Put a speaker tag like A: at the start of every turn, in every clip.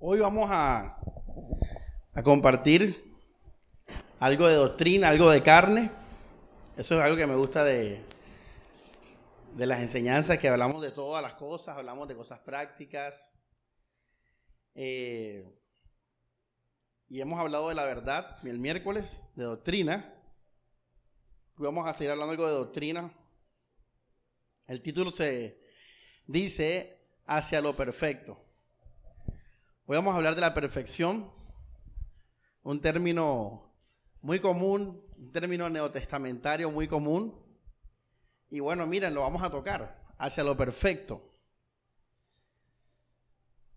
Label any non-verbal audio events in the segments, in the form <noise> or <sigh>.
A: Hoy vamos a, a compartir algo de doctrina, algo de carne. Eso es algo que me gusta de, de las enseñanzas, que hablamos de todas las cosas, hablamos de cosas prácticas. Eh, y hemos hablado de la verdad el miércoles, de doctrina. Vamos a seguir hablando algo de doctrina. El título se dice hacia lo perfecto. Hoy vamos a hablar de la perfección, un término muy común, un término neotestamentario muy común. Y bueno, miren, lo vamos a tocar, hacia lo perfecto.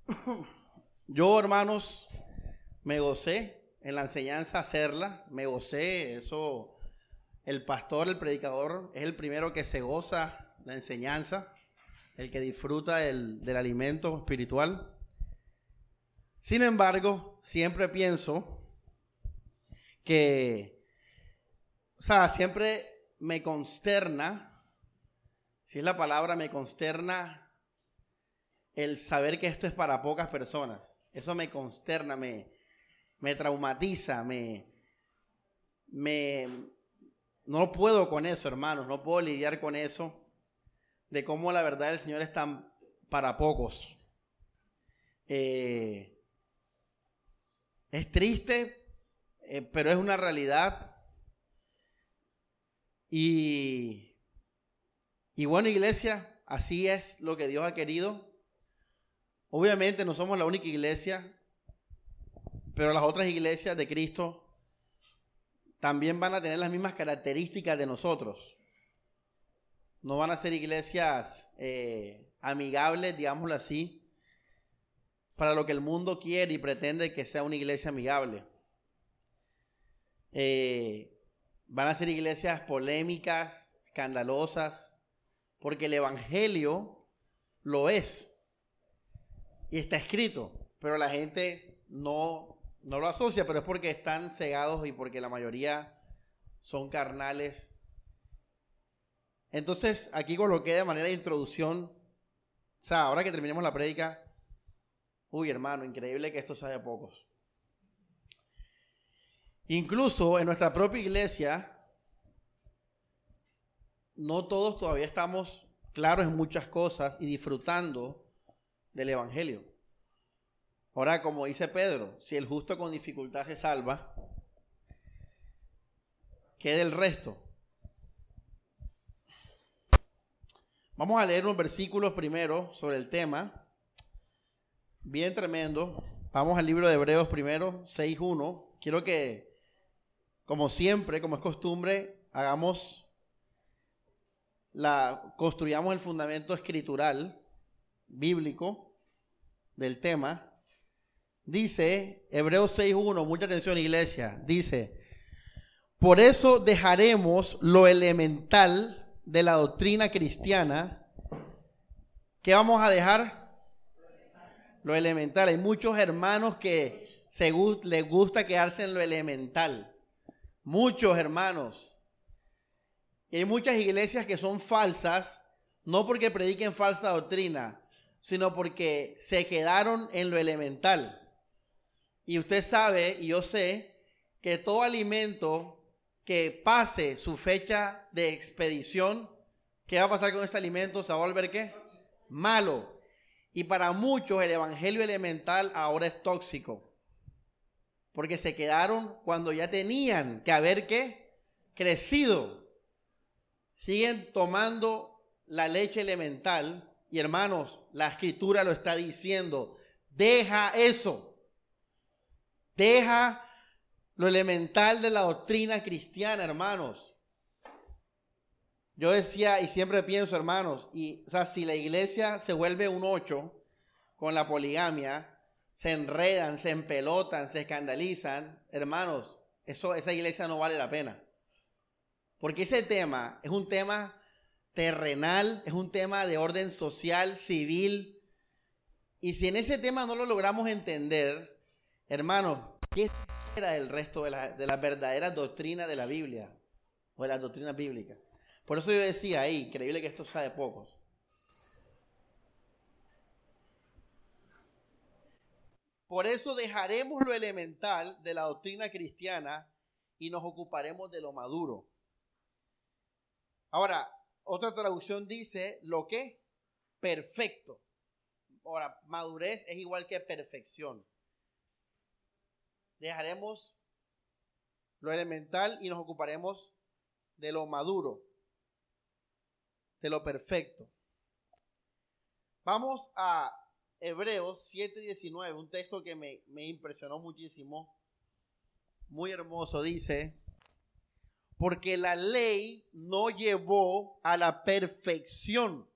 A: <laughs> Yo, hermanos, me gocé en la enseñanza hacerla, me gocé, eso, el pastor, el predicador, es el primero que se goza la enseñanza, el que disfruta del alimento espiritual. Sin embargo, siempre pienso que, o sea, siempre me consterna, si es la palabra, me consterna el saber que esto es para pocas personas. Eso me consterna, me, me traumatiza, me, me, no puedo con eso, hermanos, no puedo lidiar con eso, de cómo la verdad del Señor es tan para pocos. Eh, es triste, eh, pero es una realidad. Y, y bueno, iglesia, así es lo que Dios ha querido. Obviamente no somos la única iglesia, pero las otras iglesias de Cristo también van a tener las mismas características de nosotros. No van a ser iglesias eh, amigables, digámoslo así, para lo que el mundo quiere y pretende que sea una iglesia amigable. Eh, van a ser iglesias polémicas, escandalosas, porque el Evangelio lo es. Y está escrito, pero la gente no, no lo asocia, pero es porque están cegados y porque la mayoría son carnales. Entonces, aquí coloqué de manera de introducción, o sea, ahora que terminemos la prédica, Uy, hermano, increíble que esto sea de pocos. Incluso en nuestra propia iglesia, no todos todavía estamos claros en muchas cosas y disfrutando del Evangelio. Ahora, como dice Pedro, si el justo con dificultad se salva, ¿qué del resto? Vamos a leer unos versículos primero sobre el tema bien tremendo. Vamos al libro de Hebreos primero, 6.1. Quiero que, como siempre, como es costumbre, hagamos la, construyamos el fundamento escritural, bíblico, del tema. Dice, Hebreos 6.1, mucha atención iglesia, dice, por eso dejaremos lo elemental de la doctrina cristiana. ¿Qué vamos a dejar? Lo elemental. Hay muchos hermanos que se les gusta quedarse en lo elemental. Muchos hermanos. Y hay muchas iglesias que son falsas, no porque prediquen falsa doctrina, sino porque se quedaron en lo elemental. Y usted sabe, y yo sé, que todo alimento que pase su fecha de expedición, ¿qué va a pasar con ese alimento? ¿Se va a volver qué? Malo. Y para muchos el evangelio elemental ahora es tóxico. Porque se quedaron cuando ya tenían que haber ¿qué? crecido. Siguen tomando la leche elemental. Y hermanos, la escritura lo está diciendo. Deja eso. Deja lo elemental de la doctrina cristiana, hermanos. Yo decía y siempre pienso, hermanos, y o sea, si la iglesia se vuelve un ocho con la poligamia, se enredan, se empelotan, se escandalizan, hermanos, eso, esa iglesia no vale la pena. Porque ese tema es un tema terrenal, es un tema de orden social, civil. Y si en ese tema no lo logramos entender, hermanos, ¿qué era el resto de la, de la verdadera doctrina de la Biblia o de la doctrina bíblica? Por eso yo decía ahí, increíble que esto sea de pocos. Por eso dejaremos lo elemental de la doctrina cristiana y nos ocuparemos de lo maduro. Ahora, otra traducción dice lo que perfecto. Ahora, madurez es igual que perfección. Dejaremos lo elemental y nos ocuparemos de lo maduro, de lo perfecto. Vamos a Hebreos 7:19, un texto que me, me impresionó muchísimo, muy hermoso, dice, porque la ley no llevó a la perfección.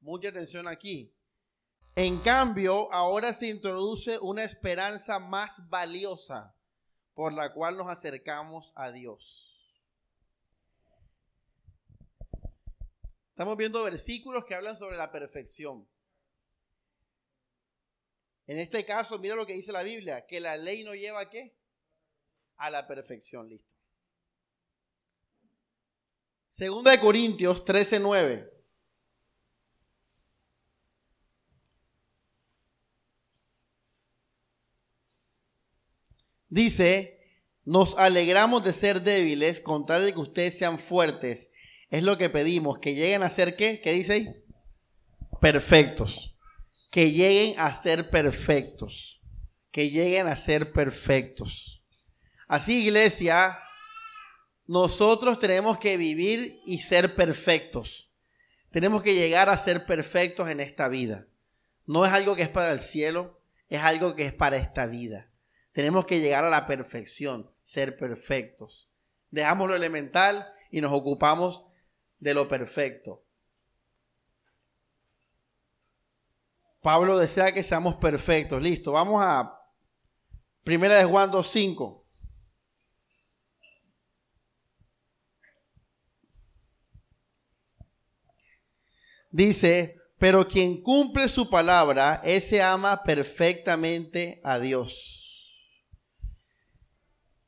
A: Mucha atención aquí. En cambio, ahora se introduce una esperanza más valiosa por la cual nos acercamos a Dios. Estamos viendo versículos que hablan sobre la perfección. En este caso, mira lo que dice la Biblia, que la ley no lleva a qué? A la perfección, listo. Segunda de Corintios 13:9. Dice, nos alegramos de ser débiles con tal de que ustedes sean fuertes. Es lo que pedimos, que lleguen a ser qué? ¿Qué dice ahí? Perfectos. Que lleguen a ser perfectos. Que lleguen a ser perfectos. Así, iglesia, nosotros tenemos que vivir y ser perfectos. Tenemos que llegar a ser perfectos en esta vida. No es algo que es para el cielo, es algo que es para esta vida. Tenemos que llegar a la perfección, ser perfectos. Dejamos lo elemental y nos ocupamos de lo perfecto. Pablo desea que seamos perfectos. Listo, vamos a Primera de Juan 2.5. Dice, pero quien cumple su palabra, ese ama perfectamente a Dios.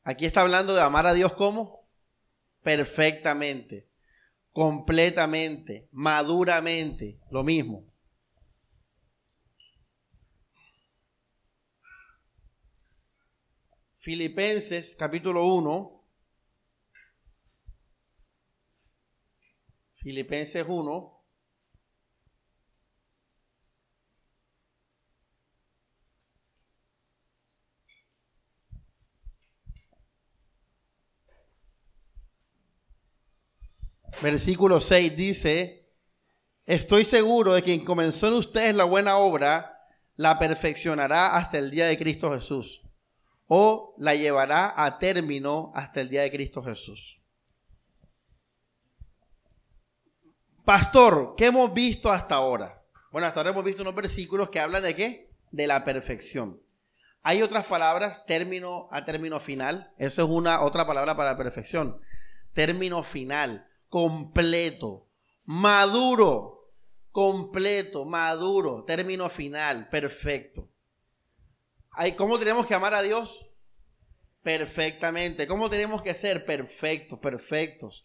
A: Aquí está hablando de amar a Dios como perfectamente, completamente, maduramente, lo mismo. Filipenses capítulo 1. Filipenses 1. Versículo 6 dice, estoy seguro de que quien comenzó en ustedes la buena obra, la perfeccionará hasta el día de Cristo Jesús, o la llevará a término hasta el día de Cristo Jesús. Pastor, ¿qué hemos visto hasta ahora? Bueno, hasta ahora hemos visto unos versículos que hablan de qué? De la perfección. Hay otras palabras, término a término final. Eso es una otra palabra para perfección. Término final completo, maduro, completo, maduro, término final, perfecto. ¿Cómo tenemos que amar a Dios? Perfectamente. ¿Cómo tenemos que ser? Perfectos, perfectos.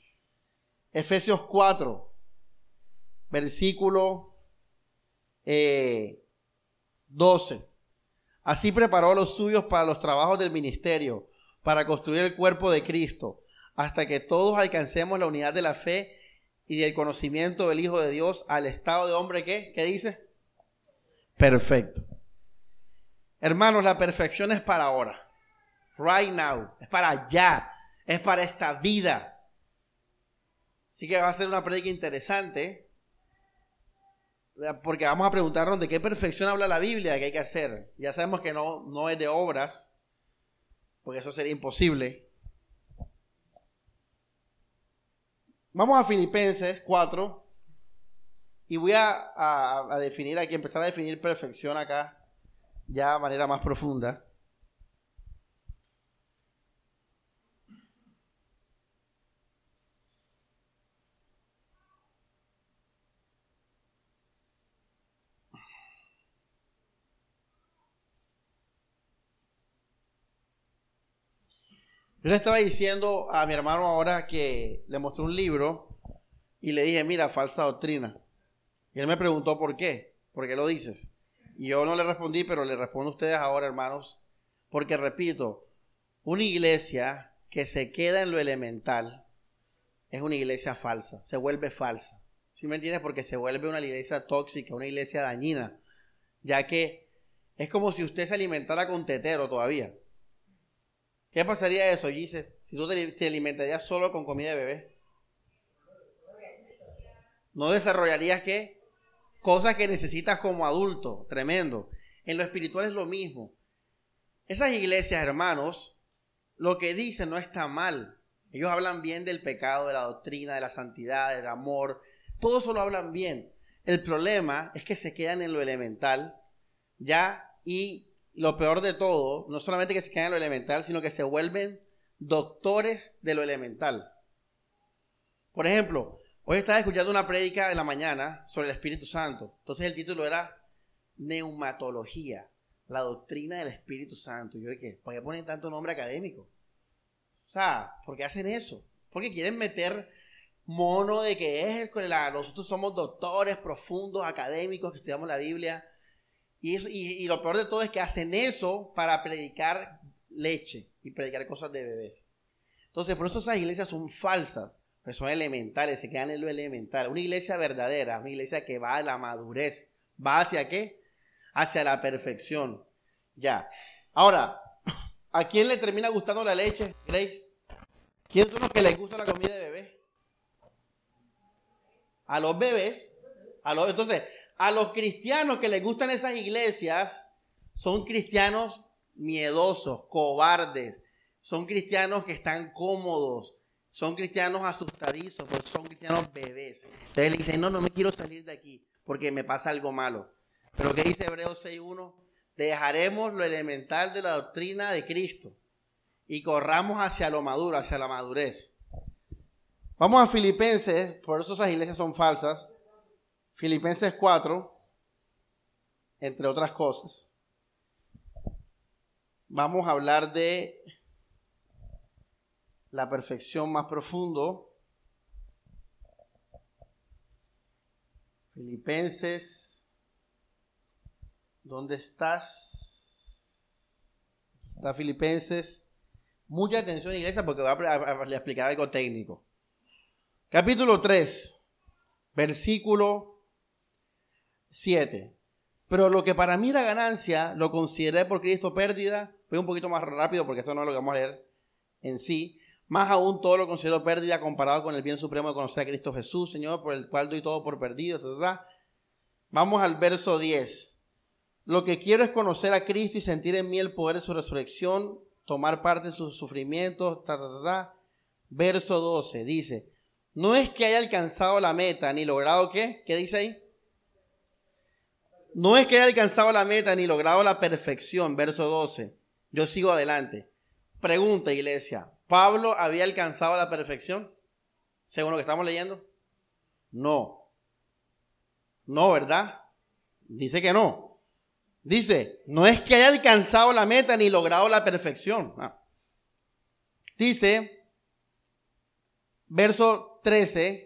A: Efesios 4, versículo 12. Eh, Así preparó a los suyos para los trabajos del ministerio, para construir el cuerpo de Cristo hasta que todos alcancemos la unidad de la fe y del conocimiento del Hijo de Dios al estado de hombre que, ¿qué dice? Perfecto. Hermanos, la perfección es para ahora. Right now. Es para allá. Es para esta vida. Así que va a ser una prédica interesante. Porque vamos a preguntarnos de qué perfección habla la Biblia que hay que hacer. Ya sabemos que no, no es de obras. Porque eso sería imposible. Vamos a Filipenses 4 y voy a, definir aquí, empezar a definir perfección acá, ya de manera más profunda. Yo le estaba diciendo a mi hermano ahora que le mostré un libro y le dije, mira, falsa doctrina. Y él me preguntó por qué, por qué lo dices. Y yo no le respondí, pero le respondo a ustedes ahora, hermanos. Porque repito, una iglesia que se queda en lo elemental es una iglesia falsa, se vuelve falsa. ¿Sí me entiendes? Porque se vuelve una iglesia tóxica, una iglesia dañina, ya que es como si usted se alimentara con tetero todavía. ¿Qué pasaría eso, Gise? Si tú te, alimentarías solo con comida de bebé. No desarrollarías qué? Cosas que necesitas como adulto. Tremendo. En lo espiritual es lo mismo. Esas iglesias, hermanos, lo que dicen no está mal. Ellos hablan bien del pecado, de la doctrina, de la santidad, del amor. Todo eso lo hablan bien. El problema es que se quedan en lo elemental, ya, y lo peor de todo, no solamente que se quedan en lo elemental, sino que se vuelven doctores de lo elemental. Por ejemplo, hoy estaba escuchando una prédica de la mañana sobre el Espíritu Santo. Entonces el título era Neumatología, la doctrina del Espíritu Santo. Y yo dije, ¿por qué ponen tanto nombre académico? O sea, ¿por qué hacen eso? Porque quieren meter mono de que es nosotros somos doctores profundos, académicos, que estudiamos la Biblia. Y, lo peor de todo es que hacen eso para predicar leche y predicar cosas de bebés. Entonces, por eso esas iglesias son falsas, pero son elementales, se quedan en lo elemental. Una iglesia verdadera, una iglesia que va a la madurez, va hacia qué? Hacia la perfección. Ya. Ahora, ¿a quién le termina gustando la leche, Grace? ¿Quién son los que les gusta la comida de bebé? A los bebés. A los, entonces, a los cristianos que les gustan esas iglesias, son cristianos miedosos, cobardes, son cristianos que están cómodos, son cristianos asustadizos, pues son cristianos bebés. Entonces le dicen, no, no me quiero salir de aquí porque me pasa algo malo. Pero ¿qué dice Hebreos 6.1? Dejaremos lo elemental de la doctrina de Cristo y corramos hacia lo maduro, hacia la madurez. Vamos a Filipenses, por eso esas iglesias son falsas. Filipenses 4, entre otras cosas vamos a hablar de la perfección más profundo. Filipenses, ¿dónde estás? Está Filipenses. Mucha atención, iglesia, porque voy a, explicar algo técnico. Capítulo 3, versículo 7. Pero lo que para mí era ganancia, lo consideré por Cristo pérdida Voy un poquito más rápido porque esto no es lo que vamos a leer en sí. Más aún todo lo considero pérdida comparado con el bien supremo de conocer a Cristo Jesús, Señor, por el cual doy todo por perdido. Vamos al verso 10. Lo que quiero es conocer a Cristo y sentir en mí el poder de su resurrección, tomar parte en sus sufrimientos. Verso 12 dice, no es que haya alcanzado la meta ni logrado qué, ¿qué dice ahí? No es que haya alcanzado la meta ni logrado la perfección, verso 12 yo sigo adelante. Pregunta, iglesia, ¿Pablo había alcanzado la perfección? Según lo que estamos leyendo. No. No, ¿verdad? Dice que no. Dice, no es que haya alcanzado la meta ni logrado la perfección. Ah. Dice, verso 13,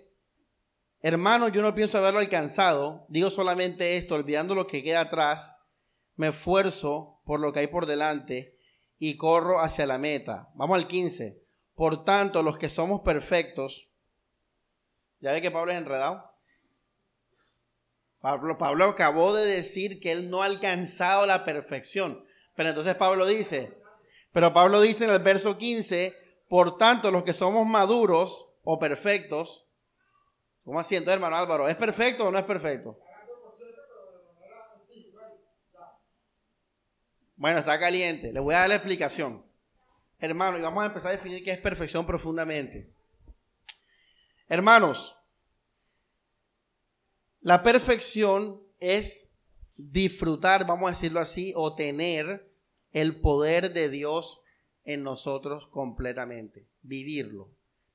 A: hermano, yo no pienso haberlo alcanzado, digo solamente esto, olvidando lo que queda atrás, me esfuerzo por lo que hay por delante y corro hacia la meta. Vamos al 15. Por tanto, los que somos perfectos, ¿ya ve que Pablo es enredado? Pablo, Pablo acabó de decir que él no ha alcanzado la perfección. Pero entonces Pablo dice, pero Pablo dice en el verso 15, por tanto, los que somos maduros o perfectos, ¿cómo así hermano Álvaro? ¿Es perfecto o no es perfecto? Bueno, está caliente. Le voy a dar la explicación. Hermano, y vamos a empezar a definir qué es perfección profundamente. Hermanos, la perfección es disfrutar, vamos a decirlo así, o tener el poder de Dios en nosotros completamente. Vivirlo.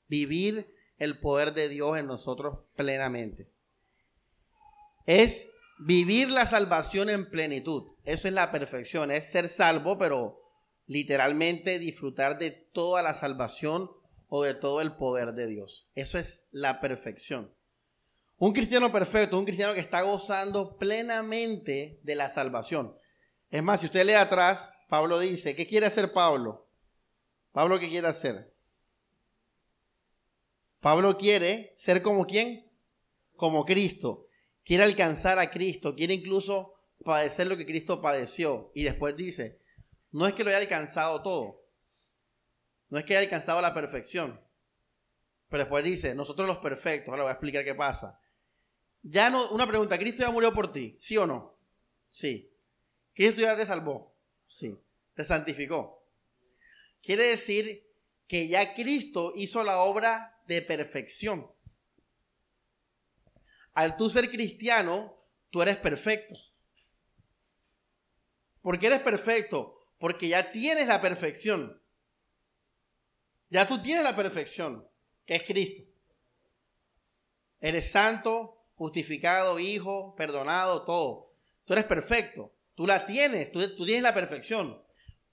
A: Vivir el poder de Dios en nosotros plenamente. Es vivir la salvación en plenitud. Eso es la perfección, es ser salvo, pero literalmente disfrutar de toda la salvación o de todo el poder de Dios. Eso es la perfección. Un cristiano perfecto, un cristiano que está gozando plenamente de la salvación. Es más, si usted lee atrás, Pablo dice, ¿qué quiere hacer Pablo? Pablo, ¿qué quiere hacer? Pablo quiere ser como quién? Como Cristo. Quiere alcanzar a Cristo, quiere incluso padecer lo que Cristo padeció. Y después dice, no es que lo haya alcanzado todo, no es que haya alcanzado la perfección, pero después dice, nosotros los perfectos, ahora voy a explicar qué pasa. Ya no, una pregunta, ¿Cristo ya murió por ti? ¿Sí o no? Sí. ¿Cristo ya te salvó? Sí. ¿Te santificó? Quiere decir que ya Cristo hizo la obra de perfección. Al tú ser cristiano, tú eres perfecto. ¿Por qué eres perfecto? Porque ya tienes la perfección. Ya tú tienes la perfección que es Cristo. Eres santo, justificado, hijo, perdonado, todo. Tú eres perfecto. Tú la tienes, tú, tienes la perfección.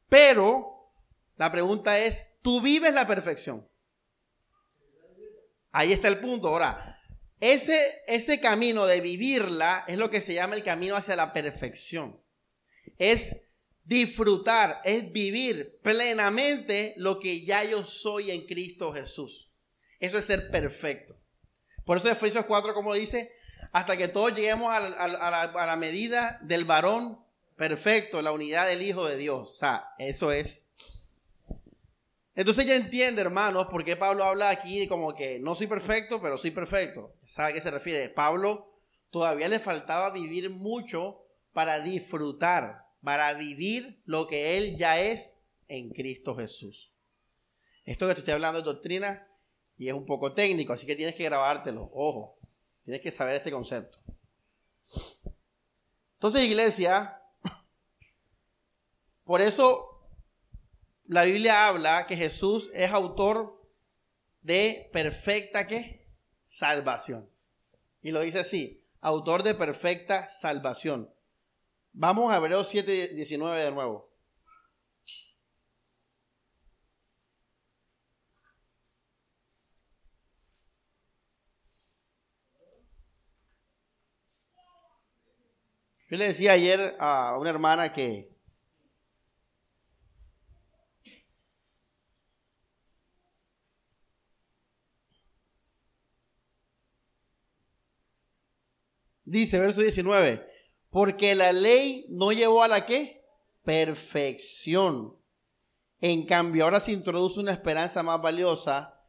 A: Pero la pregunta es, ¿tú vives la perfección? Ahí está el punto. Ahora, ese, ese camino de vivirla es lo que se llama el camino hacia la perfección. Es disfrutar, es vivir plenamente lo que ya yo soy en Cristo Jesús. Eso es ser perfecto. Por eso Efesios 4, como dice, hasta que todos lleguemos a la, medida del varón perfecto, la unidad del Hijo de Dios. O sea, eso es. Entonces ya entiende, hermanos, por qué Pablo habla aquí de como que no soy perfecto, pero soy perfecto. ¿Sabe a qué se refiere? Pablo todavía le faltaba vivir mucho para disfrutar, para vivir lo que él ya es en Cristo Jesús. Esto que te estoy hablando de doctrina y es un poco técnico, así que tienes que grabártelo. Ojo, tienes que saber este concepto. Entonces, iglesia, por eso la Biblia habla que Jesús es autor de perfecta ¿qué? salvación. Y lo dice así, autor de perfecta salvación. Vamos a Hebreos 7, 19 de nuevo. Yo le decía ayer a una hermana que dice, verso 19, porque la ley no llevó a la qué? Perfección. En cambio, ahora se introduce una esperanza más valiosa,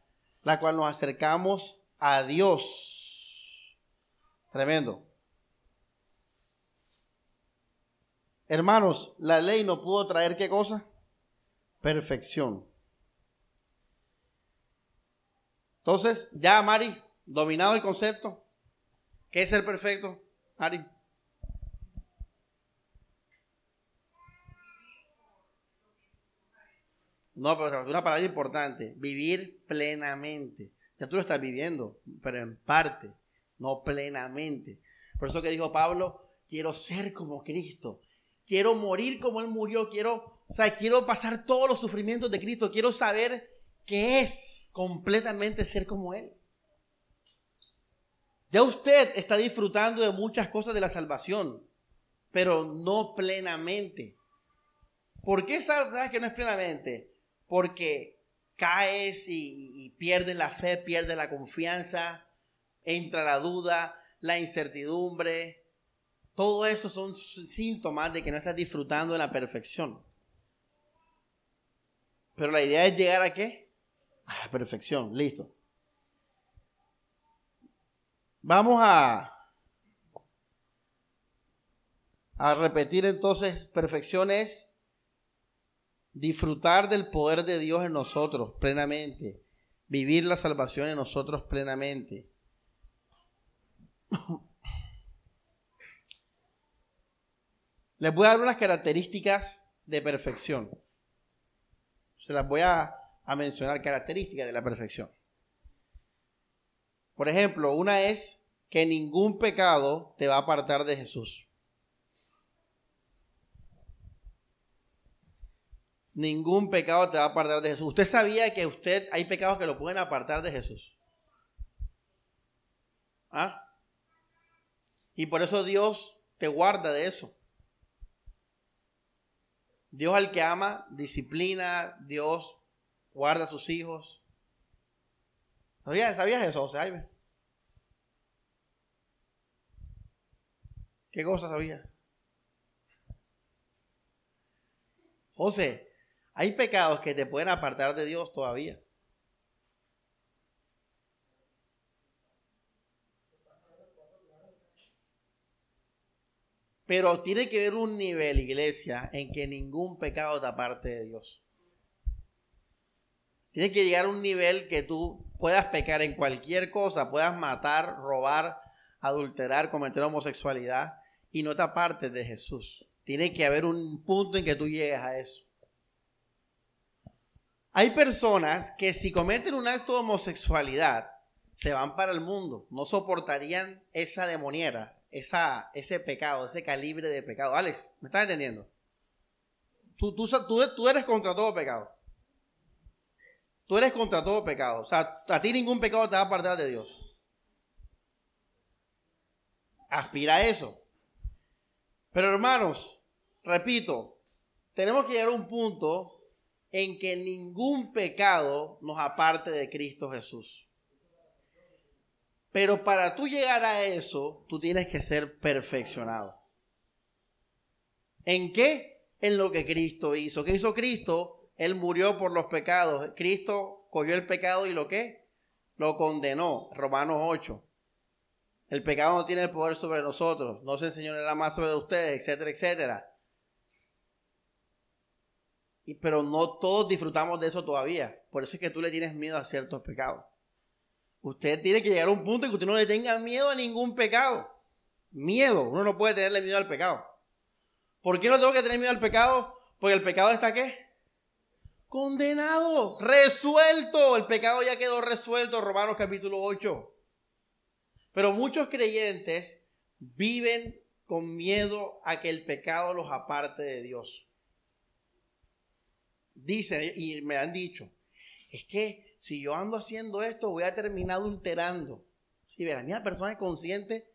A: la cual nos acercamos a Dios. Tremendo. Hermanos, la ley no pudo traer qué cosa? Perfección. Entonces, ya, Mari, dominado el concepto. ¿Qué es ser perfecto, Mari? No, pero una palabra importante, vivir plenamente. Ya tú lo estás viviendo, pero en parte, no plenamente. Por eso que dijo Pablo, quiero ser como Cristo quiero morir como Él murió, quiero, o sea, quiero pasar todos los sufrimientos de Cristo, quiero saber qué es completamente ser como Él. Ya usted está disfrutando de muchas cosas de la salvación, pero no plenamente. ¿Por qué sabes que no es plenamente? Porque caes y, y pierdes la fe, pierdes la confianza, entra la duda, la incertidumbre, todo eso son síntomas de que no estás disfrutando de la perfección. Pero la idea es llegar a qué? A la perfección. Listo. Vamos a, a repetir entonces, perfección es disfrutar del poder de Dios en nosotros plenamente, vivir la salvación en nosotros plenamente. Les voy a dar unas características de perfección. Se las voy a, mencionar, características de la perfección. Por ejemplo, una es que ningún pecado te va a apartar de Jesús. Ningún pecado te va a apartar de Jesús. ¿Usted sabía que usted hay pecados que lo pueden apartar de Jesús? ¿Ah? Y por eso Dios te guarda de eso. Dios al que ama, disciplina, Dios guarda a sus hijos. ¿Sabías, ¿sabías eso, José ¿Qué cosa sabías? José, hay pecados que te pueden apartar de Dios todavía. Pero tiene que haber un nivel, iglesia, en que ningún pecado te aparte de Dios. Tiene que llegar a un nivel que tú puedas pecar en cualquier cosa, puedas matar, robar, adulterar, cometer homosexualidad y no te apartes de Jesús. Tiene que haber un punto en que tú llegues a eso. Hay personas que si cometen un acto de homosexualidad, se van para el mundo, no soportarían esa demoniera, esa, ese pecado, ese calibre de pecado. Alex, ¿me estás entendiendo? Tú, tú, tú, eres contra todo pecado. Tú eres contra todo pecado. O sea, a ti ningún pecado te va a apartar de Dios. Aspira a eso. Pero hermanos, repito, tenemos que llegar a un punto en que ningún pecado nos aparte de Cristo Jesús. Pero para tú llegar a eso, tú tienes que ser perfeccionado. ¿En qué? En lo que Cristo hizo. ¿Qué hizo Cristo? Él murió por los pecados. Cristo cogió el pecado y lo qué? Lo condenó. Romanos 8. El pecado no tiene el poder sobre nosotros. No se enseñará más sobre ustedes, etcétera, etcétera. Y, pero no todos disfrutamos de eso todavía. Por eso es que tú le tienes miedo a ciertos pecados. Usted tiene que llegar a un punto en que usted no le tenga miedo a ningún pecado. Miedo. Uno no puede tenerle miedo al pecado. ¿Por qué no tengo que tener miedo al pecado? Porque el pecado está qué? Condenado, resuelto. El pecado ya quedó resuelto, Romanos capítulo 8. Pero muchos creyentes viven con miedo a que el pecado los aparte de Dios. Dicen, y me han dicho, es que si yo ando haciendo esto, voy a terminar adulterando. Si la misma persona es consciente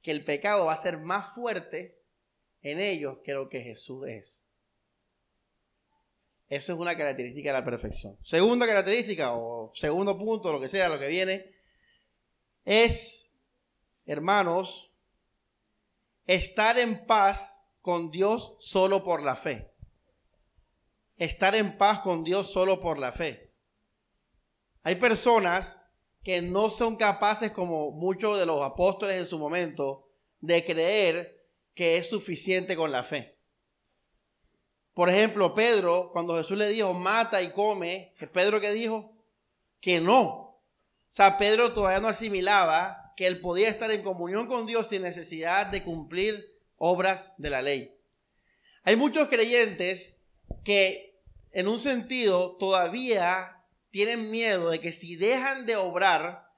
A: que el pecado va a ser más fuerte en ellos que lo que Jesús es. Eso es una característica de la perfección. Segunda característica o segundo punto, lo que sea, lo que viene, es, hermanos, estar en paz con Dios solo por la fe. Estar en paz con Dios solo por la fe. Hay personas que no son capaces, como muchos de los apóstoles en su momento, de creer que es suficiente con la fe. Por ejemplo, Pedro, cuando Jesús le dijo, mata y come, Pedro que dijo? Que no. O sea, Pedro todavía no asimilaba que él podía estar en comunión con Dios sin necesidad de cumplir obras de la ley. Hay muchos creyentes que en un sentido todavía tienen miedo de que si dejan de obrar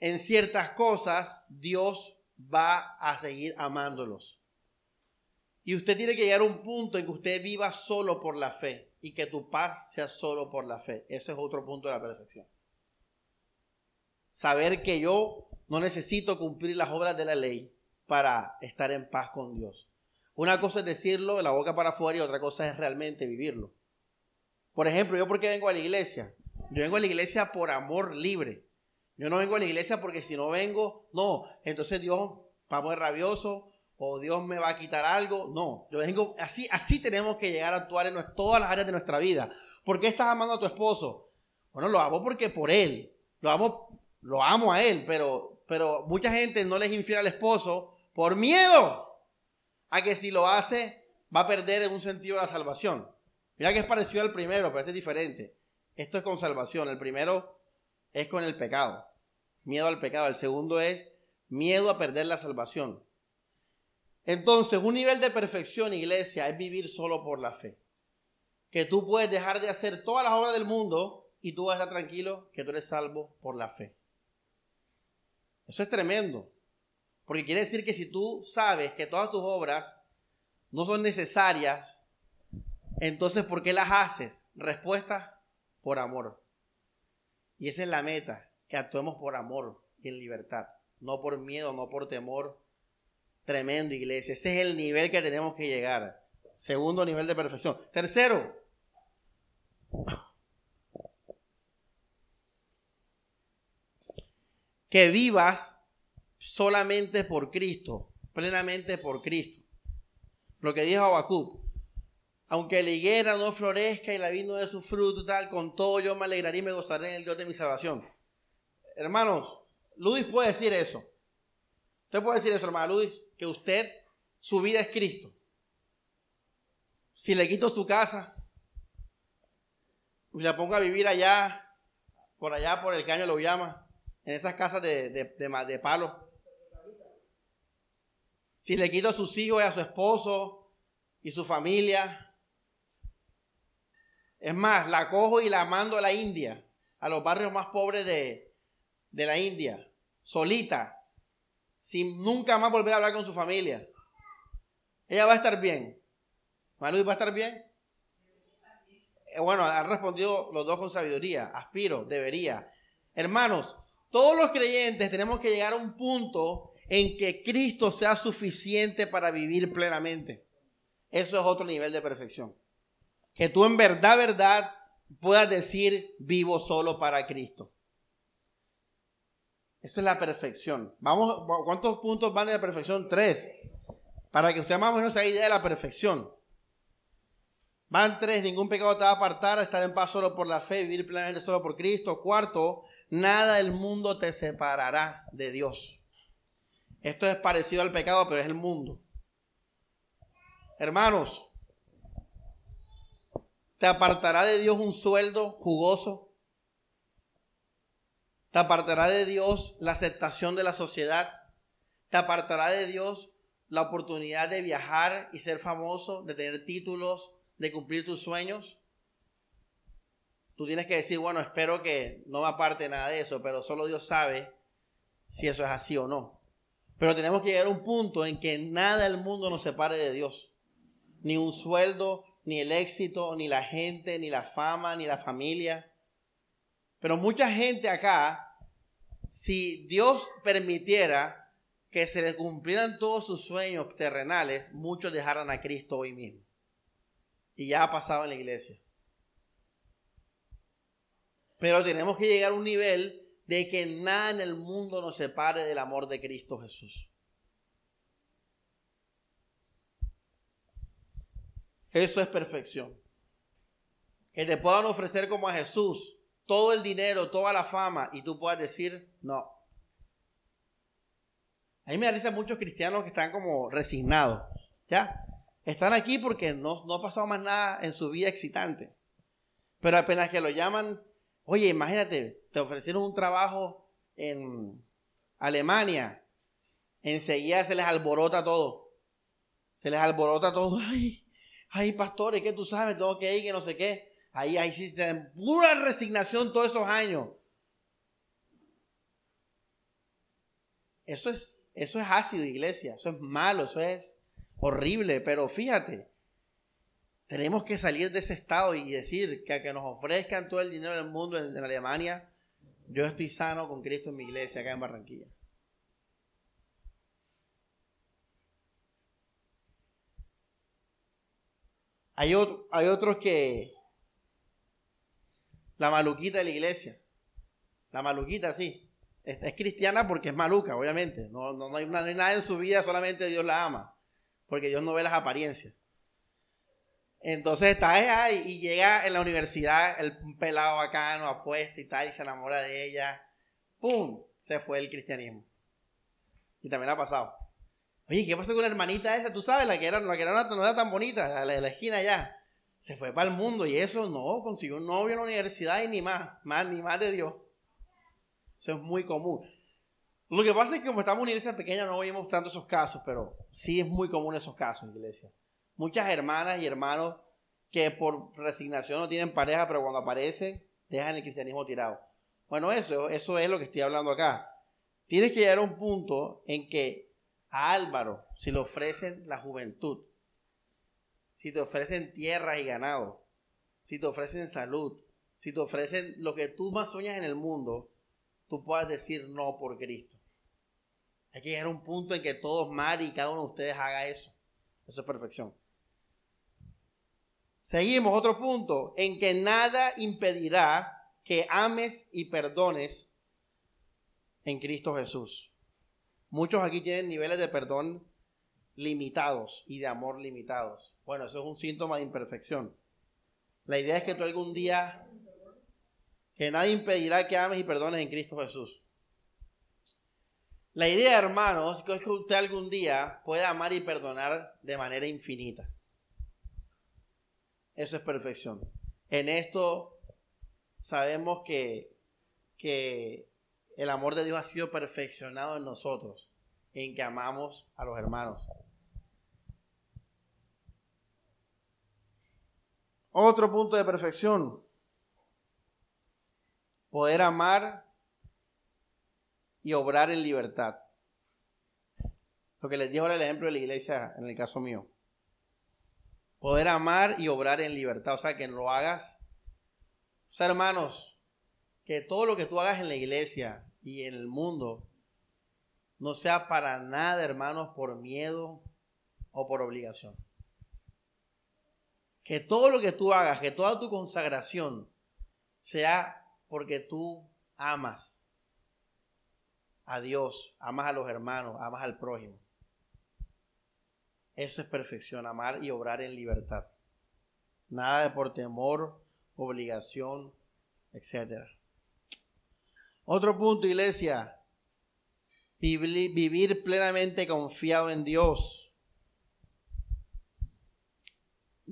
A: en ciertas cosas, Dios va a seguir amándolos. Y usted tiene que llegar a un punto en que usted viva solo por la fe y que tu paz sea solo por la fe. Ese es otro punto de la perfección. Saber que yo no necesito cumplir las obras de la ley para estar en paz con Dios. Una cosa es decirlo de la boca para afuera y otra cosa es realmente vivirlo. Por ejemplo, yo porque vengo a la iglesia. Yo vengo a la iglesia por amor libre. Yo no vengo a la iglesia porque si no vengo, no, entonces Dios va a poner rabioso o Dios me va a quitar algo. No, yo vengo, así, así tenemos que llegar a actuar en todas las áreas de nuestra vida. ¿Por qué estás amando a tu esposo? Bueno, lo amo porque por él. Lo amo, lo amo a él, pero, pero mucha gente no le es infiel al esposo por miedo a que si lo hace va a perder en un sentido la salvación. Mira que es parecido al primero, pero este es diferente. Esto es con salvación. El primero es con el pecado. Miedo al pecado. El segundo es miedo a perder la salvación. Entonces, un nivel de perfección, iglesia, es vivir solo por la fe. Que tú puedes dejar de hacer todas las obras del mundo y tú vas a estar tranquilo que tú eres salvo por la fe. Eso es tremendo. Porque quiere decir que si tú sabes que todas tus obras no son necesarias, entonces, ¿por qué las haces? Respuesta, por amor. Y esa es la meta, que actuemos por amor y en libertad, no por miedo, no por temor, Tremendo, iglesia. Ese es el nivel que tenemos que llegar. Segundo nivel de perfección. Tercero, que vivas solamente por Cristo, plenamente por Cristo. Lo que dijo Habacuc, aunque la higuera no florezca y la vino de su fruto tal, con todo yo me alegraré y me gozaré en el Dios de mi salvación. Hermanos, Ludis puede decir eso. Usted puede decir eso, hermano Ludis, que usted, su vida es Cristo. Si le quito su casa y la pongo a vivir allá, por allá, por el caño lo llama, en esas casas de, de, de, palo. Si le quito a sus hijos y a su esposo y su familia. Es más, la cojo y la mando a la India, a los barrios más pobres de, de la India, solita, sin nunca más volver a hablar con su familia. Ella va a estar bien. Malu va a estar bien. Eh, bueno, han respondido los dos con sabiduría. Aspiro, debería. Hermanos, todos los creyentes tenemos que llegar a un punto en que Cristo sea suficiente para vivir plenamente. Eso es otro nivel de perfección. Que tú en verdad, verdad, puedas decir vivo solo para Cristo. Eso es la perfección. Vamos, ¿cuántos puntos van de la perfección? Tres. Para que usted más o menos se idea de la perfección. Van tres, ningún pecado te va a apartar, estar en paz solo por la fe, vivir plenamente solo por Cristo. Cuarto, nada del mundo te separará de Dios. Esto es parecido al pecado, pero es el mundo. Hermanos, ¿te apartará de Dios un sueldo jugoso? ¿Te apartará de Dios la aceptación de la sociedad? ¿Te apartará de Dios la oportunidad de viajar y ser famoso, de tener títulos, de cumplir tus sueños? Tú tienes que decir, bueno, espero que no me aparte nada de eso, pero solo Dios sabe si eso es así o no. Pero tenemos que llegar a un punto en que nada del mundo nos separe de Dios. Ni un sueldo, ni el éxito, ni la gente, ni la fama, ni la familia. Pero mucha gente acá, si Dios permitiera que se le cumplieran todos sus sueños terrenales, muchos dejaran a Cristo hoy mismo. Y ya ha pasado en la iglesia. Pero tenemos que llegar a un nivel de que nada en el mundo nos separe del amor de Cristo Jesús. Eso es perfección. Que te puedan ofrecer como a Jesús todo el dinero, toda la fama y tú puedas decir no. A mí me da muchos cristianos que están como resignados. ¿Ya? Están aquí porque no, no ha pasado más nada en su vida excitante. Pero apenas que lo llaman Oye, imagínate, te ofrecieron un trabajo en Alemania, enseguida se les alborota todo. Se les alborota todo. <laughs> Ay, ay, pastores, que tú sabes, tengo que ir, que no sé qué. Ahí, ahí pura resignación todos esos años. Eso es, eso es ácido, iglesia. Eso es malo, eso es horrible. Pero fíjate, tenemos que salir de ese estado y decir que a que nos ofrezcan todo el dinero del mundo en, Alemania, yo estoy sano con Cristo en mi iglesia acá en Barranquilla. Hay, hay otros que... La maluquita de la iglesia. La maluquita, sí. Es, cristiana porque es maluca, obviamente. No, no, hay, nada en su vida, solamente Dios la ama. Porque Dios no ve las apariencias. Entonces está ahí y llega en la universidad el pelado bacano, apuesto y tal, y se enamora de ella. ¡Pum! Se fue el cristianismo. Y también ha pasado. Oye, ¿qué pasó con la hermanita esa? Tú sabes, la que era, la que no era tan bonita, la de la esquina allá. Se fue para el mundo y eso no, consiguió un novio en la universidad y ni más, más ni más de Dios. Eso es muy común. Lo que pasa es que como estamos en una iglesia pequeña no oímos tanto esos casos, pero sí es muy común esos casos en iglesia muchas hermanas y hermanos que por resignación no tienen pareja, pero cuando aparece dejan el cristianismo tirado. Bueno, eso, eso es lo que estoy hablando acá. Tienes que llegar a un punto en que a Álvaro, si le ofrecen la juventud, si te ofrecen tierra y ganado, si te ofrecen salud, si te ofrecen lo que tú más sueñas en el mundo, tú puedas decir no por Cristo. Hay que llegar a un punto en que todos Mari y cada uno de ustedes haga eso. Eso es perfección. Seguimos, otro punto, en que nada impedirá que ames y perdones en Cristo Jesús. Muchos aquí tienen niveles de perdón limitados y de amor limitados. Bueno, eso es un síntoma de imperfección. La idea es que tú algún día, que nadie impedirá que ames y perdones en Cristo Jesús. La idea, hermanos, es que usted algún día pueda amar y perdonar de manera infinita. Eso es perfección. En esto sabemos que, que el amor de Dios ha sido perfeccionado en nosotros, en que amamos a los hermanos. Otro punto de perfección. Poder amar y obrar en libertad. Lo que les dijo ahora el ejemplo de la iglesia en el caso mío. Poder amar y obrar en libertad. O sea, que lo hagas. O sea, hermanos, que todo lo que tú hagas en la iglesia y en el mundo no sea para nada, hermanos, por miedo o por obligación. Que todo lo que tú hagas, que toda tu consagración sea porque tú amas a Dios, amas a los hermanos, amas al prójimo. Eso es perfección, amar y obrar en libertad. Nada de por temor, obligación, etc. Otro punto, iglesia. Vivir plenamente confiado en Dios.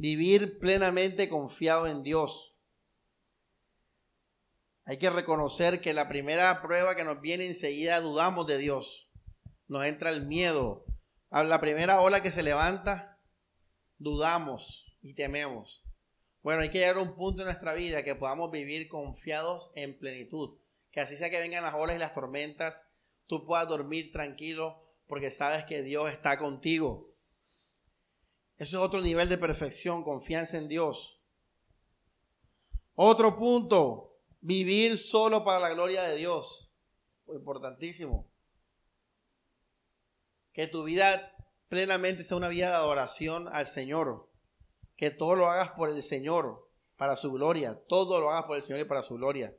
A: Vivir plenamente confiado en Dios. Hay que reconocer que la primera prueba que nos viene enseguida dudamos de Dios. Nos entra el miedo. A la primera ola que se levanta, dudamos y tememos. Bueno, hay que llegar a un punto en nuestra vida que podamos vivir confiados en plenitud que así sea que vengan las olas y las tormentas, tú puedas dormir tranquilo porque sabes que Dios está contigo. Eso es otro nivel de perfección, confianza en Dios. Otro punto, vivir solo para la gloria de Dios. Importantísimo. Que tu vida plenamente sea una vida de adoración al Señor. Que todo lo hagas por el Señor, para su gloria. Todo lo hagas por el Señor y para su gloria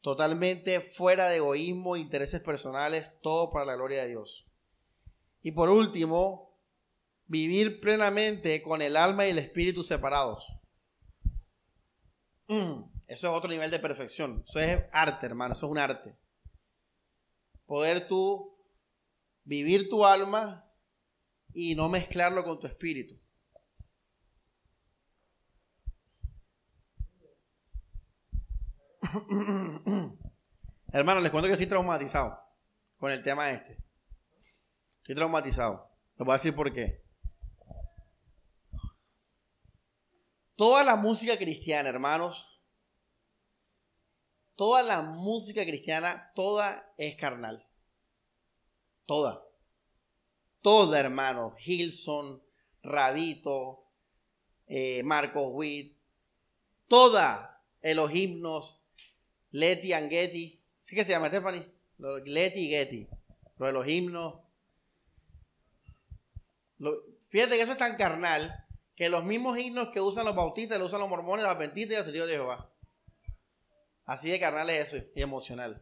A: totalmente fuera de egoísmo, intereses personales, todo para la gloria de Dios. Y por último, vivir plenamente con el alma y el espíritu separados. Mm, eso es otro nivel de perfección. Eso es arte, hermano, eso es un arte. Poder tú vivir tu alma y no mezclarlo con tu espíritu. <coughs> Hermano, les cuento que estoy traumatizado con el tema este. Estoy traumatizado. Les voy a decir por qué. Toda la música cristiana, hermanos, toda la música cristiana, toda es carnal. Toda. Toda, hermano. Hilson, Rabito, eh, Marcos Witt. Toda. En los himnos, Leti and Getty. ¿Sí que se llama, Stephanie? Leti y Getty. Lo los himnos. fíjate que eso es tan carnal que los mismos himnos que usan los bautistas, los usan los mormones, los adventistas y los testigos de Jehová. Así de carnal es eso y emocional.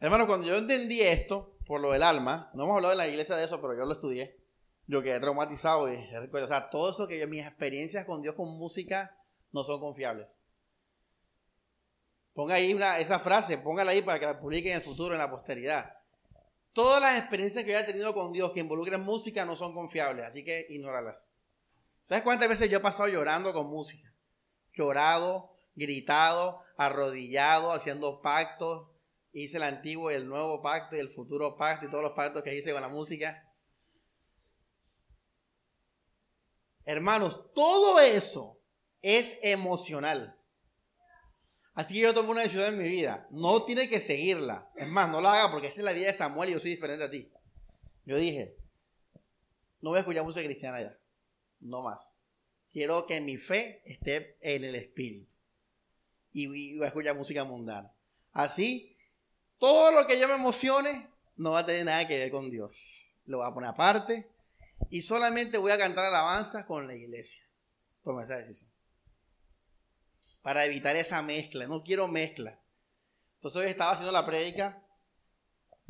A: Hermano, cuando yo entendí esto, por lo del alma, no hemos hablado en la iglesia de eso, pero yo lo estudié. Yo quedé traumatizado y o sea, todo eso que yo, mis experiencias con Dios con música no son confiables. Ponga ahí una, esa frase, póngala ahí para que la publiquen en el futuro, en la posteridad. Todas las experiencias que yo he tenido con Dios que involucren música no son confiables, así que ignóralas. ¿Sabes cuántas veces yo he pasado llorando con música? Llorado, gritado, arrodillado, haciendo pactos. Hice el antiguo y el nuevo pacto y el futuro pacto y todos los pactos que hice con la música. Hermanos, todo eso es emocional. Así que yo tomé una decisión en mi vida. No tiene que seguirla. Es más, no la haga porque esa es la vida de Samuel y yo soy diferente a ti. Yo dije, no voy a escuchar música cristiana ya. No más. Quiero que mi fe esté en el espíritu. Y voy a escuchar música mundana. Así, todo lo que yo me emocione no va a tener nada que ver con Dios. Lo voy a poner aparte y solamente voy a cantar alabanzas con la iglesia. Toma esa decisión. Para evitar esa mezcla. No quiero mezcla. Entonces hoy estaba haciendo la prédica,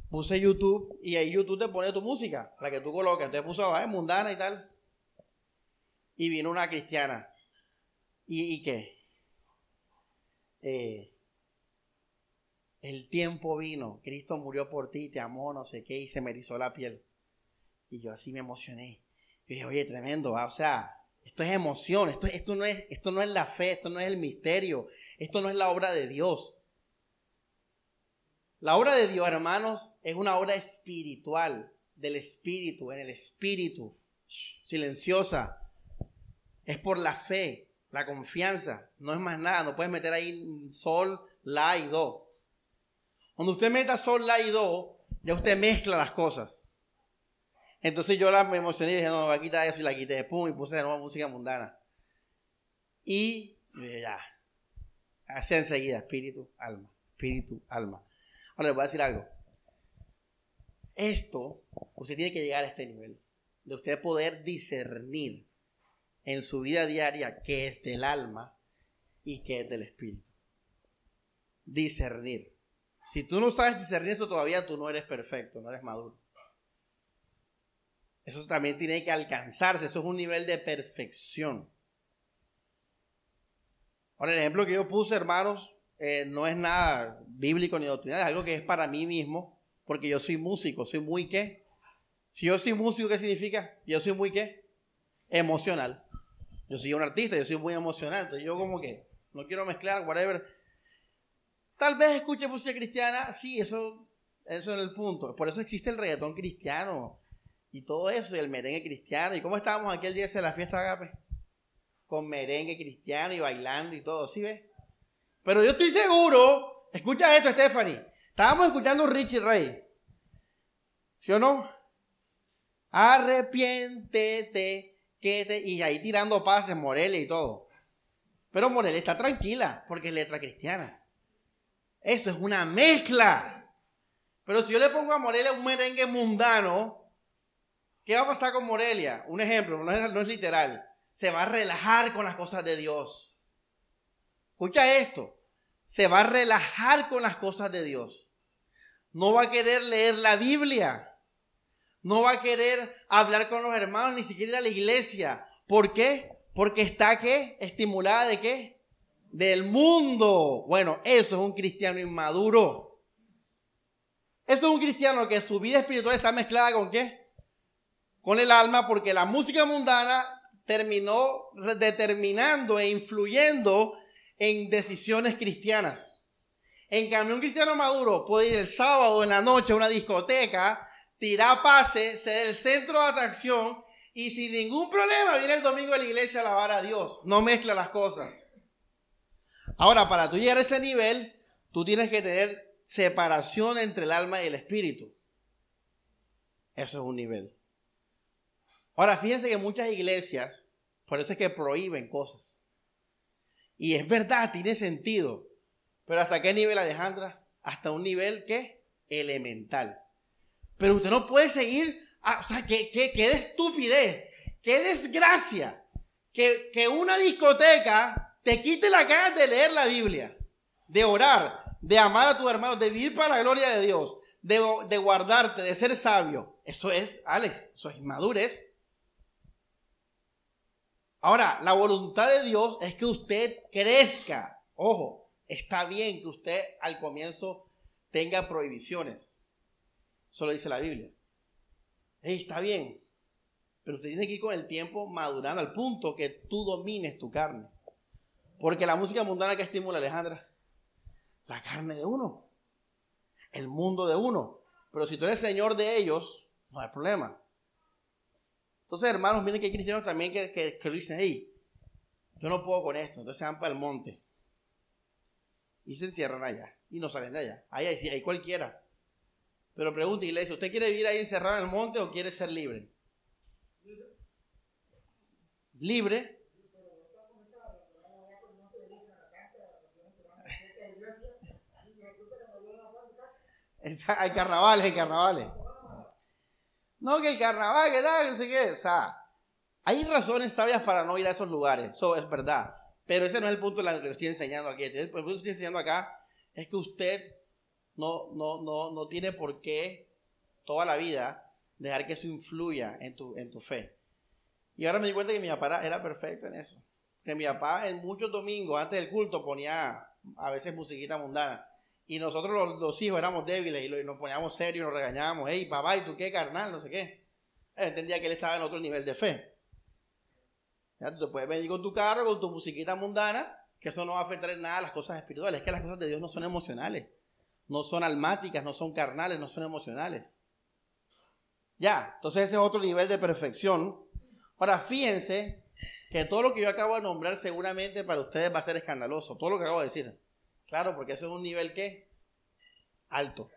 A: puse YouTube y ahí YouTube te pone tu música para que tú coloques. Entonces puso a mundana y tal. Y vino una cristiana. ¿Y, qué? Eh, el tiempo vino, Cristo murió por ti, te amó, no sé qué, y se me erizó la piel. Y yo así me emocioné. Y dije, oye, tremendo, o sea, esto es emoción, esto, esto, no es, esto no es la fe, esto no es el misterio, esto no es la obra de Dios. La obra de Dios, hermanos, es una obra espiritual, del espíritu, en el espíritu, silenciosa. Es por la fe, la confianza, no es más nada, no puedes meter ahí sol, la y do. Cuando usted meta sol, la y do, ya usted mezcla las cosas. Entonces yo la me emocioné y dije, no, voy a quitar eso y la quité. Pum, y puse de nuevo música mundana. Y ya. Hace enseguida, espíritu, alma. Espíritu, alma. Ahora les voy a decir algo. Esto, usted tiene que llegar a este nivel. De usted poder discernir en su vida diaria qué es del alma y qué es del espíritu. Discernir. Si tú no sabes discernir eso todavía, tú no eres perfecto, no eres maduro. Eso también tiene que alcanzarse, eso es un nivel de perfección. Ahora, el ejemplo que yo puse, hermanos, eh, no es nada bíblico ni doctrinal, es algo que es para mí mismo, porque yo soy músico, soy muy qué. Si yo soy músico, ¿qué significa? Yo soy muy qué? Emocional. Yo soy un artista, yo soy muy emocional, entonces yo como que no quiero mezclar, whatever. Tal vez escuche música cristiana, sí, eso, eso es el punto. Por eso existe el reggaetón cristiano y todo eso, y el merengue cristiano. ¿Y cómo estábamos aquel día de la fiesta de Agape? Con merengue cristiano y bailando y todo, ¿sí ves? Pero yo estoy seguro, escucha esto, Stephanie. Estábamos escuchando Richie Ray. ¿Sí o no? Arrepiéntete, que te... Y ahí tirando pases, Morelia y todo. Pero Morelia está tranquila, porque es letra cristiana. Eso es una mezcla. Pero si yo le pongo a Morelia un merengue mundano, ¿qué va a pasar con Morelia? Un ejemplo, no es, literal. Se va a relajar con las cosas de Dios. Escucha esto. Se va a relajar con las cosas de Dios. No va a querer leer la Biblia. No va a querer hablar con los hermanos, ni siquiera ir a la iglesia. ¿Por qué? Porque está ¿qué? Estimulada de qué? del mundo. Bueno, eso es un cristiano inmaduro. Eso es un cristiano que su vida espiritual está mezclada con qué? Con el alma, porque la música mundana terminó determinando e influyendo en decisiones cristianas. En cambio, un cristiano maduro puede ir el sábado en la noche a una discoteca, tirar pase, ser el centro de atracción y sin ningún problema viene el domingo a la iglesia a alabar a Dios. No mezcla las cosas. Ahora, para tú llegar a ese nivel, tú tienes que tener separación entre el alma y el espíritu. Eso es un nivel. Ahora, fíjense que muchas iglesias, por eso es que prohíben cosas. Y es verdad, tiene sentido. Pero ¿hasta qué nivel, Alejandra? Hasta un nivel que elemental. Pero usted no puede seguir, o sea, qué, qué, qué estupidez, qué desgracia, que, que una discoteca te quite la ganas de leer la Biblia, de orar, de amar a tus hermanos, de vivir para la gloria de Dios, de, de guardarte, de ser sabio. Eso es, Alex, eso es inmadurez. Ahora, la voluntad de Dios es que usted crezca. Ojo, está bien que usted al comienzo tenga prohibiciones. Eso lo dice la Biblia. está bien. Pero usted tiene que ir con el tiempo madurando al punto que tú domines tu carne. Porque la música mundana que estimula, Alejandra, la carne de uno, el mundo de uno. Pero si tú eres señor de ellos, no hay problema. Entonces, hermanos, miren que hay cristianos también que, dicen, hey, yo no puedo con esto. Entonces se van para el monte. Y se encierran allá. Y no salen de allá. Ahí hay, hay cualquiera. Pero pregunta, iglesia, ¿usted quiere vivir ahí encerrado en el monte o quiere ser libre? Libre <laughs> Hay carnavales, hay carnavales. No, que el carnaval, que tal, no sé qué. O sea, hay razones sabias para no ir a esos lugares. Eso es verdad. Pero ese no es el punto que estoy enseñando aquí. El punto que estoy enseñando acá es que usted no, no, no, no tiene por qué toda la vida dejar que eso influya en tu, en tu fe. Y ahora me di cuenta que mi papá era perfecto en eso. Que mi papá en muchos domingos antes del culto ponía a veces musiquita mundana. Y nosotros los, hijos éramos débiles y, nos poníamos serios, nos regañábamos. Hey, papá, ¿y tú qué, carnal? No sé qué. Él entendía que él estaba en otro nivel de fe. Ya, tú puedes venir con tu carro, con tu musiquita mundana, que eso no va a afectar en nada a las cosas espirituales. Es que las cosas de Dios no son emocionales. No son almáticas, no son carnales, no son emocionales. Ya, entonces ese es otro nivel de perfección. Ahora, fíjense que todo lo que yo acabo de nombrar seguramente para ustedes va a ser escandaloso. Todo lo que acabo de decir. Claro, porque eso es un nivel que alto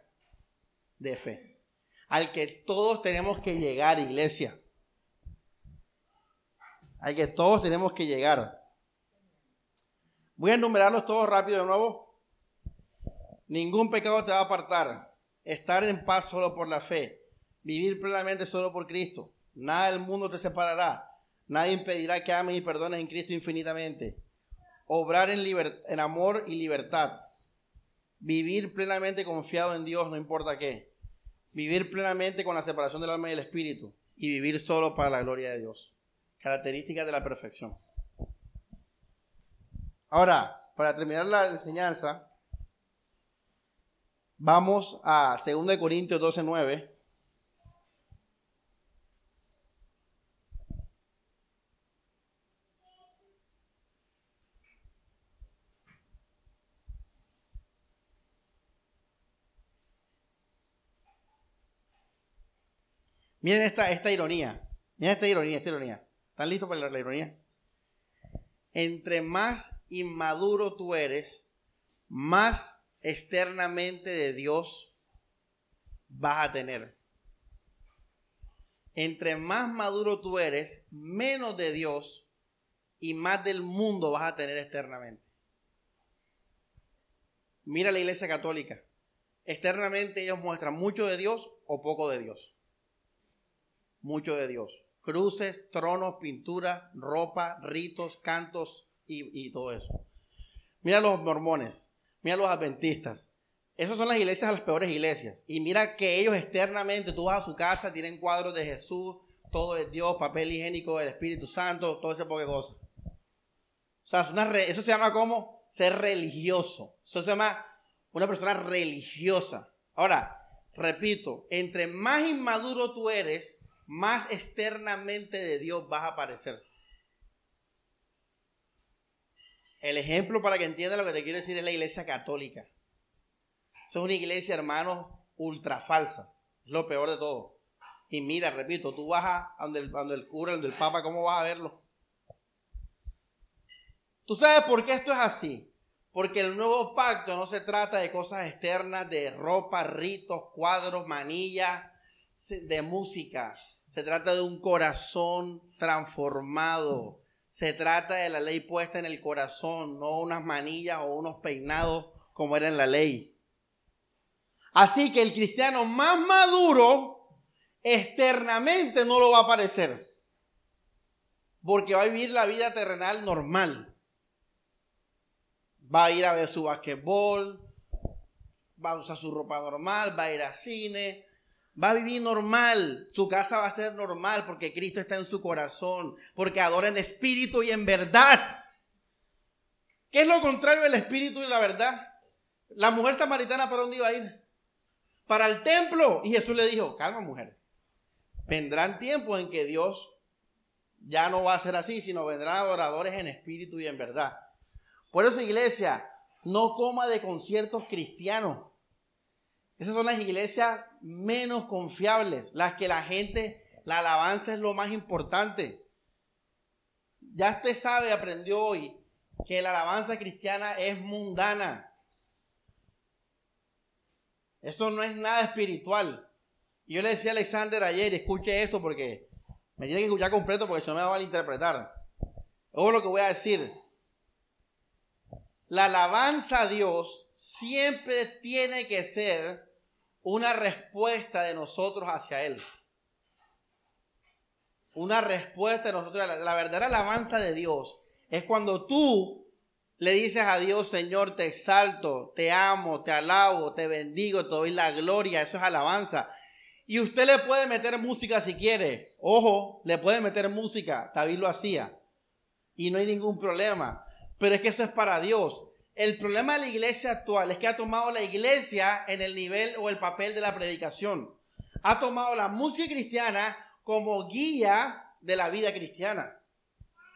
A: de fe. Al que todos tenemos que llegar, iglesia. Al que todos tenemos que llegar. Voy a enumerarlos todos rápido de nuevo. Ningún pecado te va a apartar. Estar en paz solo por la fe. Vivir plenamente solo por Cristo. Nada del mundo te separará. Nadie impedirá que ames y perdones en Cristo infinitamente obrar en, amor y libertad, vivir plenamente confiado en Dios, no importa qué, vivir plenamente con la separación del alma y del espíritu y vivir solo para la gloria de Dios. Características de la perfección. Ahora, para terminar la enseñanza, vamos a 2 Corintios 12, 9. Miren esta, esta ironía. Miren esta ironía, esta ironía. ¿Están listos para la, ironía? Entre más inmaduro tú eres, más externamente de Dios vas a tener. Entre más maduro tú eres, menos de Dios y más del mundo vas a tener externamente. Mira la iglesia católica. Externamente ellos muestran mucho de Dios o poco de Dios mucho de Dios. Cruces, tronos, pinturas, ropa, ritos, cantos y, todo eso. Mira los mormones, mira los adventistas. Esas son las iglesias, las peores iglesias. Y mira que ellos externamente, tú vas a su casa, tienen cuadros de Jesús, todo es Dios, papel higiénico, el Espíritu Santo, todo ese poco de cosas. O sea, eso se llama como ser religioso. Eso se llama una persona religiosa. Ahora, repito, entre más inmaduro tú eres, más externamente de Dios vas a aparecer. El ejemplo para que entiendas lo que te quiero decir es la iglesia católica. es una iglesia, hermanos, ultra falsa. Es lo peor de todo. Y mira, repito, tú vas a donde el, donde el cura, donde el papa, ¿cómo vas a verlo? ¿Tú sabes por qué esto es así? Porque el nuevo pacto no se trata de cosas externas, de ropa, ritos, cuadros, manillas, de música. Se trata de un corazón transformado. Se trata de la ley puesta en el corazón, no unas manillas o unos peinados como era en la ley. Así que el cristiano más maduro externamente no lo va a parecer. Porque va a vivir la vida terrenal normal. Va a ir a ver su basquetbol, va a usar su ropa normal, va a ir al cine, va a vivir normal, su casa va a ser normal porque Cristo está en su corazón, porque adora en espíritu y en verdad. ¿Qué es lo contrario del espíritu y la verdad? La mujer samaritana, ¿para dónde iba a ir? Para el templo. Y Jesús le dijo, calma mujer, vendrán tiempos en que Dios ya no va a ser así, sino vendrán adoradores en espíritu y en verdad. Por eso, iglesia, no coma de conciertos cristianos. Esas son las iglesias menos confiables, las que la gente, la alabanza es lo más importante. Ya usted sabe, aprendió hoy, que la alabanza cristiana es mundana. Eso no es nada espiritual. Y yo le decía a Alexander ayer, escuche esto porque me tiene que escuchar completo porque si no me va a malinterpretar. Ojo lo que voy a decir. La alabanza a Dios siempre tiene que ser una respuesta de nosotros hacia Él. Una respuesta de nosotros. La, la verdadera alabanza de Dios es cuando tú le dices a Dios, Señor, te exalto, te amo, te alabo, te bendigo, te doy la gloria. Eso es alabanza. Y usted le puede meter música si quiere. Ojo, le puede meter música. David lo hacía. Y no hay ningún problema. Pero es que eso es para Dios. El problema de la iglesia actual es que ha tomado la iglesia en el nivel o el papel de la predicación. Ha tomado la música cristiana como guía de la vida cristiana.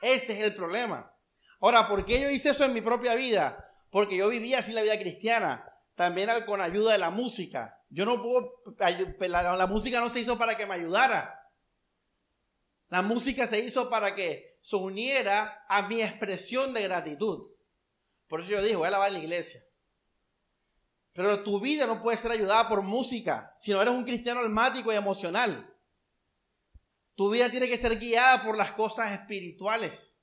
A: Ese es el problema. Ahora, ¿por qué yo hice eso en mi propia vida? Porque yo vivía así la vida cristiana, también con ayuda de la música. Yo no puedo, la, la música no se hizo para que me ayudara. La música se hizo para que se uniera a mi expresión de gratitud. Por eso yo dije, voy a lavar la iglesia. Pero tu vida no puede ser ayudada por música, si no eres un cristiano almático y emocional. Tu vida tiene que ser guiada por las cosas espirituales,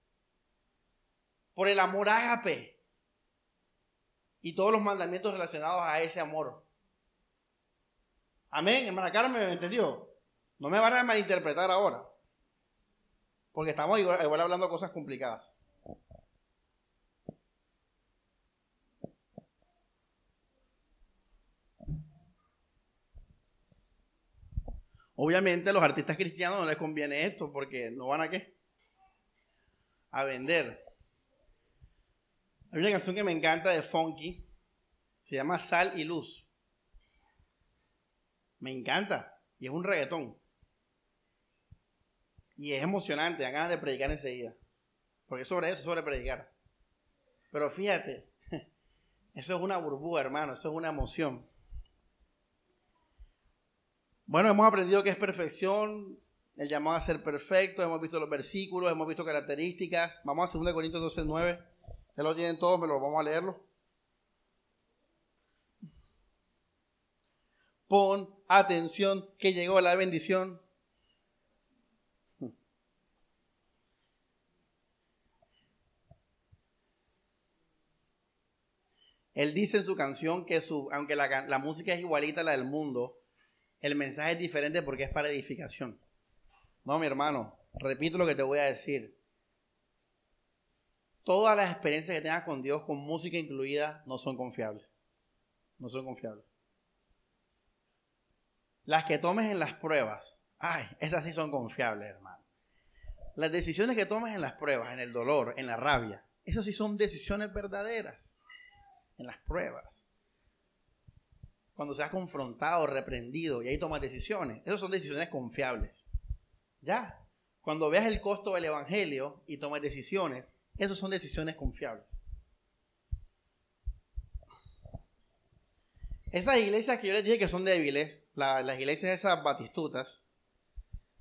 A: por el amor ágape y todos los mandamientos relacionados a ese amor. Amén, hermana Carmen, ¿me entendió? No me van a malinterpretar ahora, porque estamos igual, igual hablando cosas complicadas. Obviamente a los artistas cristianos no les conviene esto porque no van a qué? A vender. Hay una canción que me encanta de Funky, se llama Sal y Luz. Me encanta y es un reggaetón. Y es emocionante, dan ganas de predicar enseguida. Porque sobre eso, sobre predicar. Pero fíjate, <laughs> eso es una burbuja, hermano, eso es una emoción. Bueno, hemos aprendido que es perfección, el llamado a ser perfecto, hemos visto los versículos, hemos visto características. Vamos a 2 Corintios 12, 9. Ya lo tienen todos, pero vamos a leerlo. Pon atención que llegó la bendición. Él dice en su canción que su, aunque la, la música es igualita a la del mundo, el mensaje es diferente porque es para edificación. No, mi hermano, repito lo que te voy a decir. Todas las experiencias que tengas con Dios, con música incluida, no son confiables. No son confiables. Las que tomes en las pruebas, ay, esas sí son confiables, hermano. Las decisiones que tomes en las pruebas, en el dolor, en la rabia, esas sí son decisiones verdaderas. En las pruebas cuando seas confrontado, reprendido y ahí tomas decisiones. Esas son decisiones confiables. Ya. Cuando veas el costo del Evangelio y tomas decisiones, esas son decisiones confiables. Esas iglesias que yo les dije que son débiles, las iglesias esas batistutas,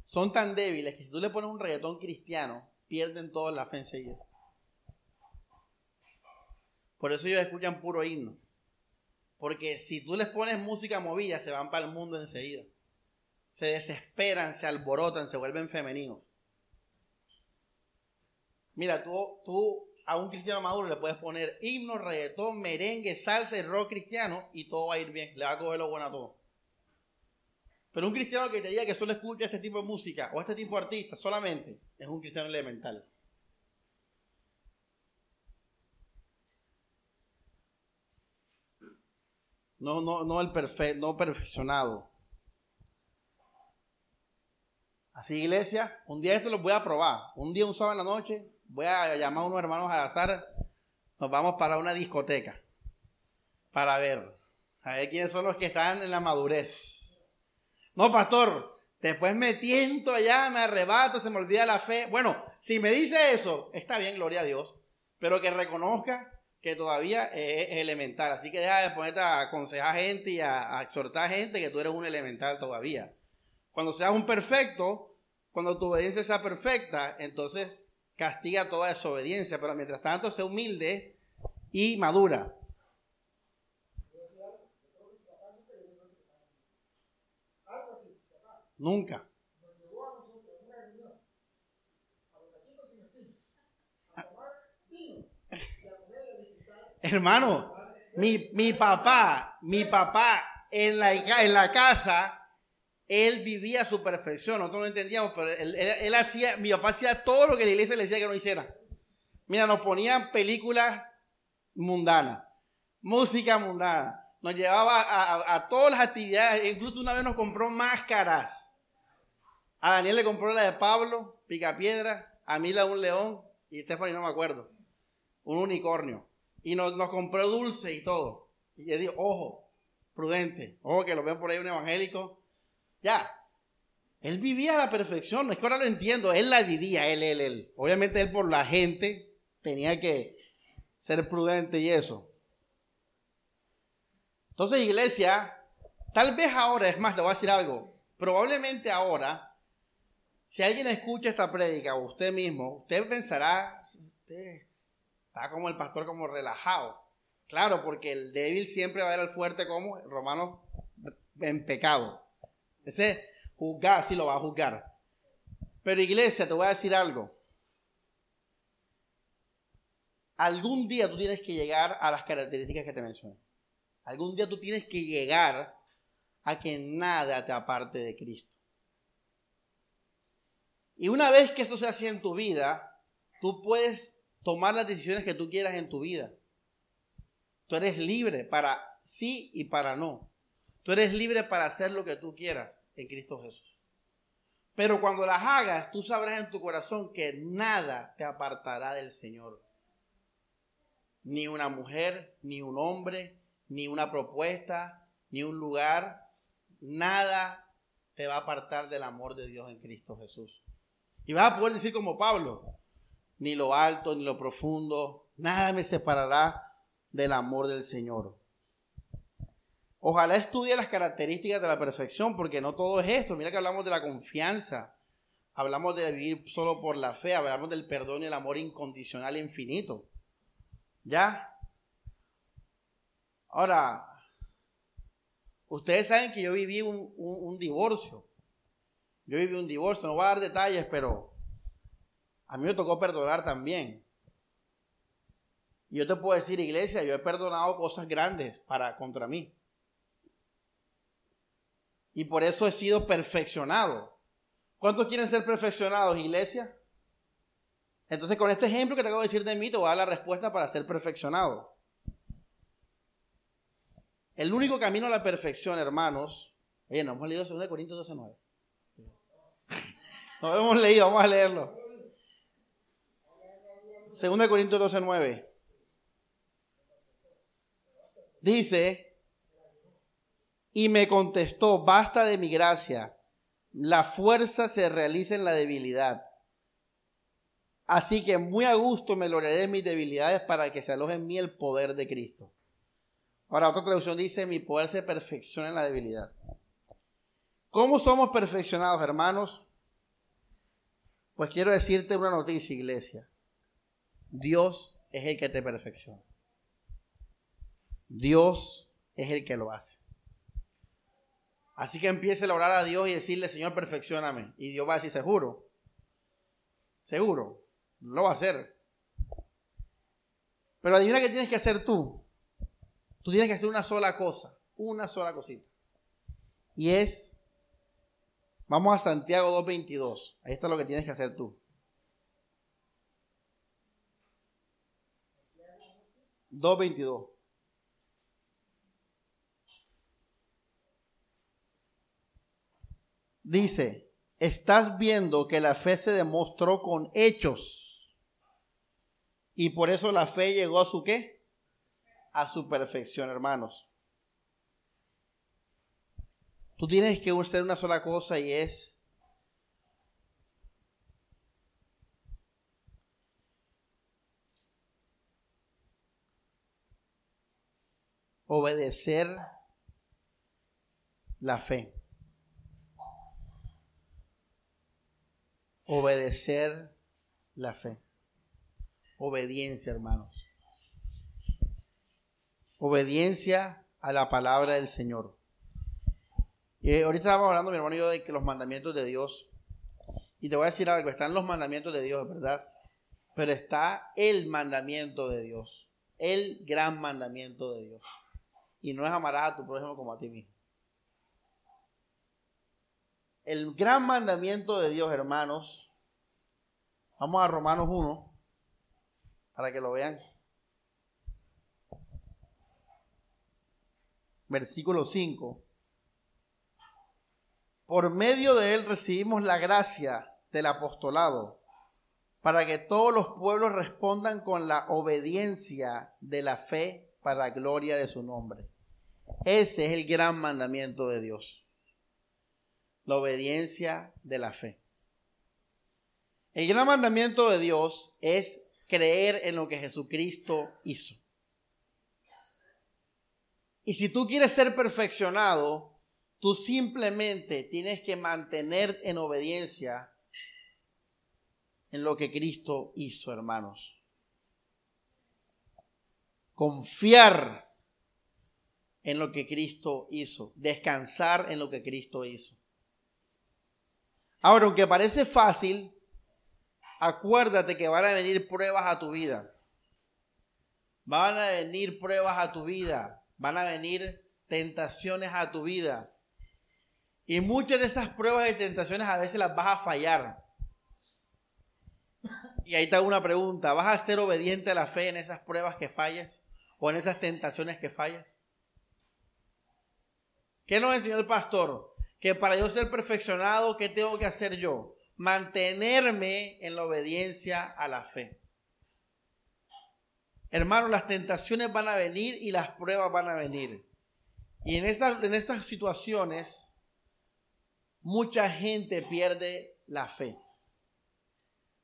A: son tan débiles que si tú le pones un reggaetón cristiano, pierden toda la fe enseguida. Por eso ellos escuchan puro himno. Porque si tú les pones música movida, se van para el mundo enseguida. Se desesperan, se alborotan, se vuelven femeninos. Mira, tú, tú a un cristiano maduro le puedes poner himno, reggaetón, merengue, salsa y rock cristiano y todo va a ir bien. Le va a coger lo bueno a todo. Pero un cristiano que te diga que solo escucha este tipo de música o este tipo de artista solamente es un cristiano elemental. No, no, no el perfecto, no perfeccionado. Así, iglesia, un día esto lo voy a probar. Un día, un sábado en la noche, voy a llamar a unos hermanos a azar. Nos vamos para una discoteca. Para ver. A ver quiénes son los que están en la madurez. No, pastor, después me tiento allá, me arrebato, se me olvida la fe. Bueno, si me dice eso, está bien, gloria a Dios. Pero que reconozca que todavía es, elemental. Así que deja de ponerte a aconsejar gente y a, exhortar gente que tú eres un elemental todavía. Cuando seas un perfecto, cuando tu obediencia sea perfecta, entonces castiga toda desobediencia, pero mientras tanto sé humilde y madura. Nunca. Hermano, mi, mi papá, mi papá en la, en la casa, él vivía a su perfección. Nosotros no entendíamos, pero él, hacía, mi papá hacía todo lo que la iglesia le decía que no hiciera. Mira, nos ponían películas mundanas, música mundana, nos llevaba a, a, todas las actividades, incluso una vez nos compró máscaras. A Daniel le compró la de Pablo, Picapiedra, a mí la de un león, y Stephanie no me acuerdo, un unicornio. Y nos, nos compró dulce y todo. Y le digo, ojo, prudente, ojo que lo ven por ahí un evangélico. Ya, él vivía a la perfección, no es que ahora lo entiendo, él la vivía, él, él, él. Obviamente él por la gente tenía que ser prudente y eso. Entonces, iglesia, tal vez ahora, es más, le voy a decir algo, probablemente ahora, si alguien escucha esta prédica usted mismo, usted pensará, está como el pastor como relajado. Claro, porque el débil siempre va a ver al fuerte como romano en pecado. Ese juzgar, sí lo va a juzgar. Pero iglesia, te voy a decir algo. Algún día tú tienes que llegar a las características que te mencioné. Algún día tú tienes que llegar a que nada te aparte de Cristo. Y una vez que eso se así en tu vida, tú puedes tomar las decisiones que tú quieras en tu vida. Tú eres libre para sí y para no. Tú eres libre para hacer lo que tú quieras en Cristo Jesús. Pero cuando las hagas, tú sabrás en tu corazón que nada te apartará del Señor. Ni una mujer, ni un hombre, ni una propuesta, ni un lugar, nada te va a apartar del amor de Dios en Cristo Jesús. Y vas a poder decir como Pablo, ni lo alto, ni lo profundo, nada me separará del amor del Señor. Ojalá estudie las características de la perfección, porque no todo es esto. Mira que hablamos de la confianza, hablamos de vivir solo por la fe, hablamos del perdón y el amor incondicional e infinito. ¿Ya? Ahora, ustedes saben que yo viví un, divorcio. Yo viví un divorcio, no voy a dar detalles, pero a mí me tocó perdonar también. Y yo te puedo decir, iglesia, yo he perdonado cosas grandes para contra mí. Y por eso he sido perfeccionado. ¿Cuántos quieren ser perfeccionados, iglesia? Entonces, con este ejemplo que te acabo de decir de mí, te voy a dar la respuesta para ser perfeccionado. El único camino a la perfección, hermanos. Oye, no hemos leído 2 Corintios 12.9. <laughs> No lo hemos leído, vamos a leerlo. 2 Corintios 12.9. Dice, y me contestó, basta de mi gracia, la fuerza se realiza en la debilidad. Así que muy a gusto me lograré de mis debilidades para que se aloje en mí el poder de Cristo. Ahora, otra traducción dice, mi poder se perfecciona en la debilidad. ¿Cómo somos perfeccionados, hermanos? Pues quiero decirte una noticia, iglesia. Dios es el que te perfecciona. Dios es el que lo hace. Así que empiece a orar a Dios y decirle, Señor, perfeccioname. Y Dios va a decir, seguro. Seguro. Lo va a hacer. Pero adivina qué tienes que hacer tú. Tú tienes que hacer una sola cosa, una sola cosita. Y es, vamos a Santiago 2.22. Ahí está lo que tienes que hacer tú. 2.22. Dice, estás viendo que la fe se demostró con hechos. Y por eso la fe llegó a su qué? a su perfección, hermanos. Tú tienes que hacer una sola cosa y es obedecer la fe. Obedecer la fe. Obediencia, hermanos. Obediencia a la palabra del Señor. Y ahorita estábamos hablando, mi hermano y yo, de que los mandamientos de Dios. Y te voy a decir algo, están los mandamientos de Dios, ¿verdad? Pero está el mandamiento de Dios. El gran mandamiento de Dios. Y no es amarás a tu prójimo como a ti mismo. el gran mandamiento de Dios, hermanos, vamos a Romanos 1, para que lo vean. Versículo 5. Por medio de él recibimos la gracia del apostolado para que todos los pueblos respondan con la obediencia de la fe para la gloria de su nombre. Ese es el gran mandamiento de Dios. La obediencia de la fe. El gran mandamiento de Dios es creer en lo que Jesucristo hizo. Y si tú quieres ser perfeccionado, tú simplemente tienes que mantener en obediencia en lo que Cristo hizo, hermanos. Confiar en lo que Cristo hizo, descansar en lo que Cristo hizo. Ahora, aunque parece fácil, acuérdate que van a venir pruebas a tu vida. Van a venir pruebas a tu vida. Van a venir tentaciones a tu vida. Y muchas de esas pruebas y tentaciones a veces las vas a fallar. Y ahí te hago una pregunta. ¿Vas a ser obediente a la fe en esas pruebas que falles? ¿O en esas tentaciones que fallas? ¿Qué nos enseñó el pastor? Que para yo ser perfeccionado, ¿qué tengo que hacer yo? Mantenerme en la obediencia a la fe. Hermano, las tentaciones van a venir y las pruebas van a venir. Y en esas, en esas situaciones, mucha gente pierde la fe.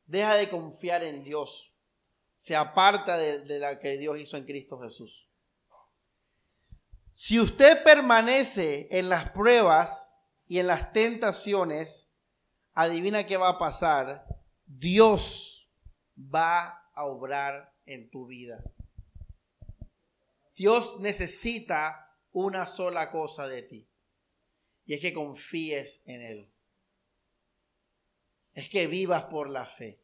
A: Deja de confiar en Dios. Se aparta de, de la que Dios hizo en Cristo Jesús. Si usted permanece en las pruebas y en las tentaciones, adivina qué va a pasar. Dios va a obrar en tu vida. Dios necesita una sola cosa de ti. Y es que confíes en Él. Es que vivas por la fe.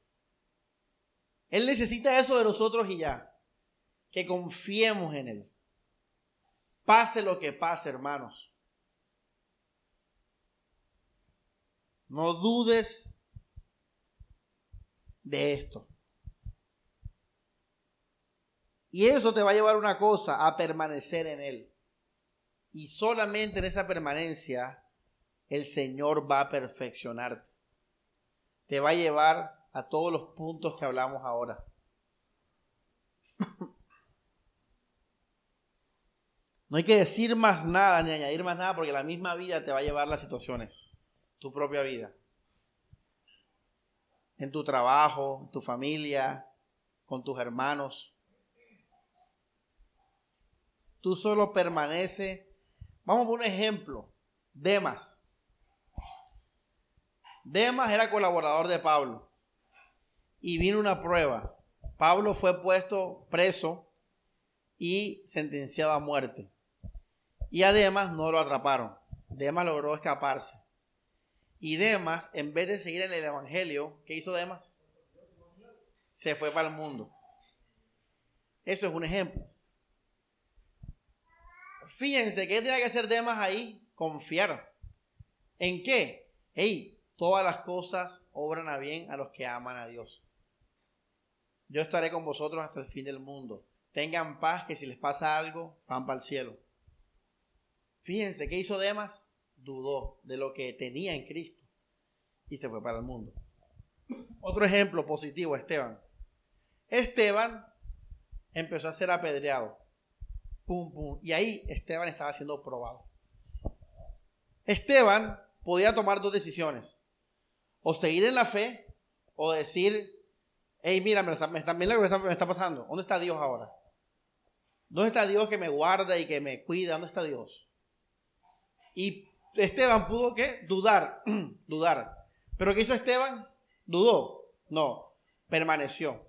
A: Él necesita eso de nosotros y ya. Que confiemos en Él. Pase lo que pase, hermanos. No dudes de esto. Y eso te va a llevar una cosa, a permanecer en Él. Y solamente en esa permanencia el Señor va a perfeccionarte. Te va a llevar a todos los puntos que hablamos ahora. No hay que decir más nada ni añadir más nada porque la misma vida te va a llevar las situaciones, tu propia vida. En tu trabajo, en tu familia, con tus hermanos. Tú solo permanece. Vamos por un ejemplo. Demas. Demas era colaborador de Pablo. Y vino una prueba. Pablo fue puesto preso y sentenciado a muerte. Y a Demas no lo atraparon. Demas logró escaparse. Y Demas, en vez de seguir en el Evangelio, ¿qué hizo Demas? Se fue para el mundo. Eso es un ejemplo. Fíjense, ¿qué tenía que hacer Demas ahí? Confiar. ¿En qué? Hey, todas las cosas obran a bien a los que aman a Dios. Yo estaré con vosotros hasta el fin del mundo. Tengan paz que si les pasa algo, van para el cielo. Fíjense, ¿qué hizo Demas? Dudó de lo que tenía en Cristo y se fue para el mundo. Otro ejemplo positivo, Esteban. Esteban empezó a ser apedreado. Pum, pum. Y ahí Esteban estaba siendo probado. Esteban podía tomar dos decisiones. O seguir en la fe o decir, hey, mira, me está, mira lo que me está pasando. ¿Dónde está Dios ahora? ¿Dónde está Dios que me guarda y que me cuida? ¿Dónde está Dios? Y Esteban pudo que dudar, <clears throat> dudar. Pero ¿qué hizo Esteban? ¿Dudó? No, permaneció.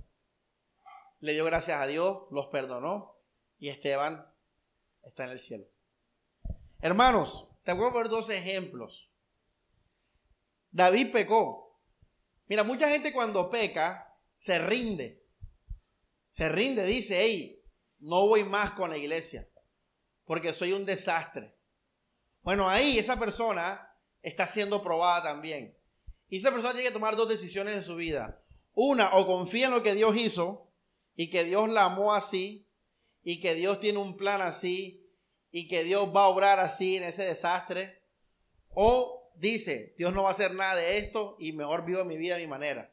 A: Le dio gracias a Dios, los perdonó y Esteban está en el cielo. Hermanos, te voy a poner dos ejemplos. David pecó. Mira, mucha gente cuando peca se rinde. Se rinde, dice, hey, no voy más con la iglesia porque soy un desastre. Bueno, ahí esa persona está siendo probada también. Y esa persona tiene que tomar dos decisiones en su vida. Una, o confía en lo que Dios hizo y que Dios la amó así y que Dios tiene un plan así y que Dios va a obrar así en ese desastre. O dice, Dios no va a hacer nada de esto y mejor vivo mi vida a mi manera.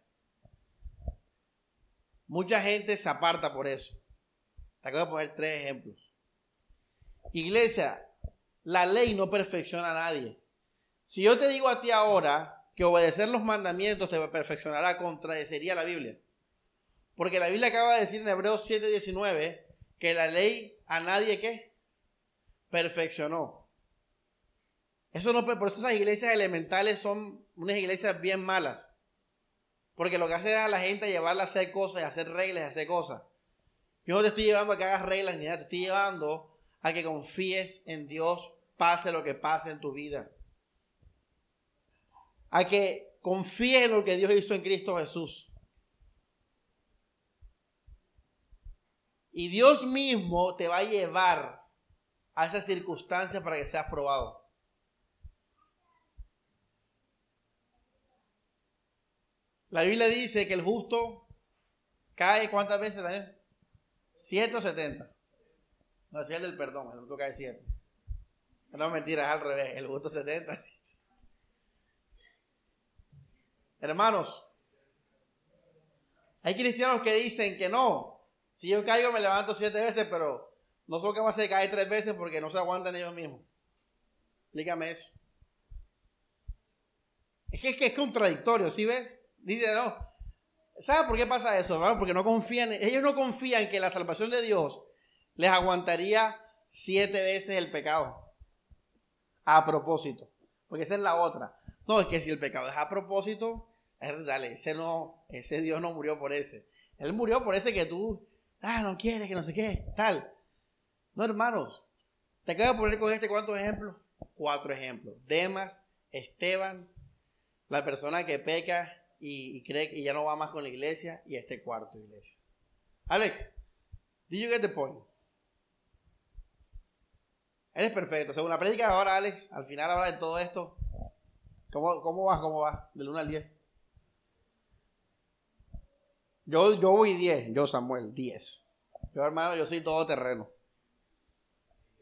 A: Mucha gente se aparta por eso. Te acabo de poner tres ejemplos. Iglesia, la ley no perfecciona a nadie. Si yo te digo a ti ahora que obedecer los mandamientos te perfeccionará, contradecería la Biblia. Porque la Biblia acaba de decir en Hebreos 7:19 que la ley a nadie ¿qué? perfeccionó. Eso no, por eso esas iglesias elementales son unas iglesias bien malas. Porque lo que hace a la gente llevarla a hacer cosas, a hacer reglas, a hacer cosas. Yo no te estoy llevando a que hagas reglas ni nada, te estoy llevando a que confíes en Dios, pase lo que pase en tu vida. A que confíes en lo que Dios hizo en Cristo Jesús. Y Dios mismo te va a llevar a esas circunstancias para que seas probado. La Biblia dice que el justo cae cuántas veces o setenta. No, es el del perdón, el justo cae siete. No, mentira, es al revés, el justo setenta. Hermanos, hay cristianos que dicen que no. Si yo caigo me levanto siete veces, pero no son capaces de caer tres veces porque no se aguantan ellos mismos. Explícame eso. Es, que es contradictorio, ¿sí ves? Dice, no. ¿Sabe por qué pasa eso? Porque no confían, ellos no confían que la salvación de Dios les aguantaría siete veces el pecado. A propósito. Porque esa es la otra. No, es que si el pecado es a propósito, dale, ese no, ese Dios no murió por ese. Él murió por ese que tú, ah, no quieres, que no sé qué, tal. No, hermanos. Te acabo de poner con este cuántos ejemplos. Cuatro ejemplos. Demas, Esteban, la persona que peca y, cree que ya no va más con la iglesia y este cuarto iglesia. Alex, did you get the point? Eres perfecto. Según la prédica ahora, Alex, al final habla de todo esto. ¿Cómo, cómo vas? ¿Cómo vas? Del 1 al 10. Yo, yo voy 10, yo Samuel, 10. Yo hermano, yo soy todo terreno.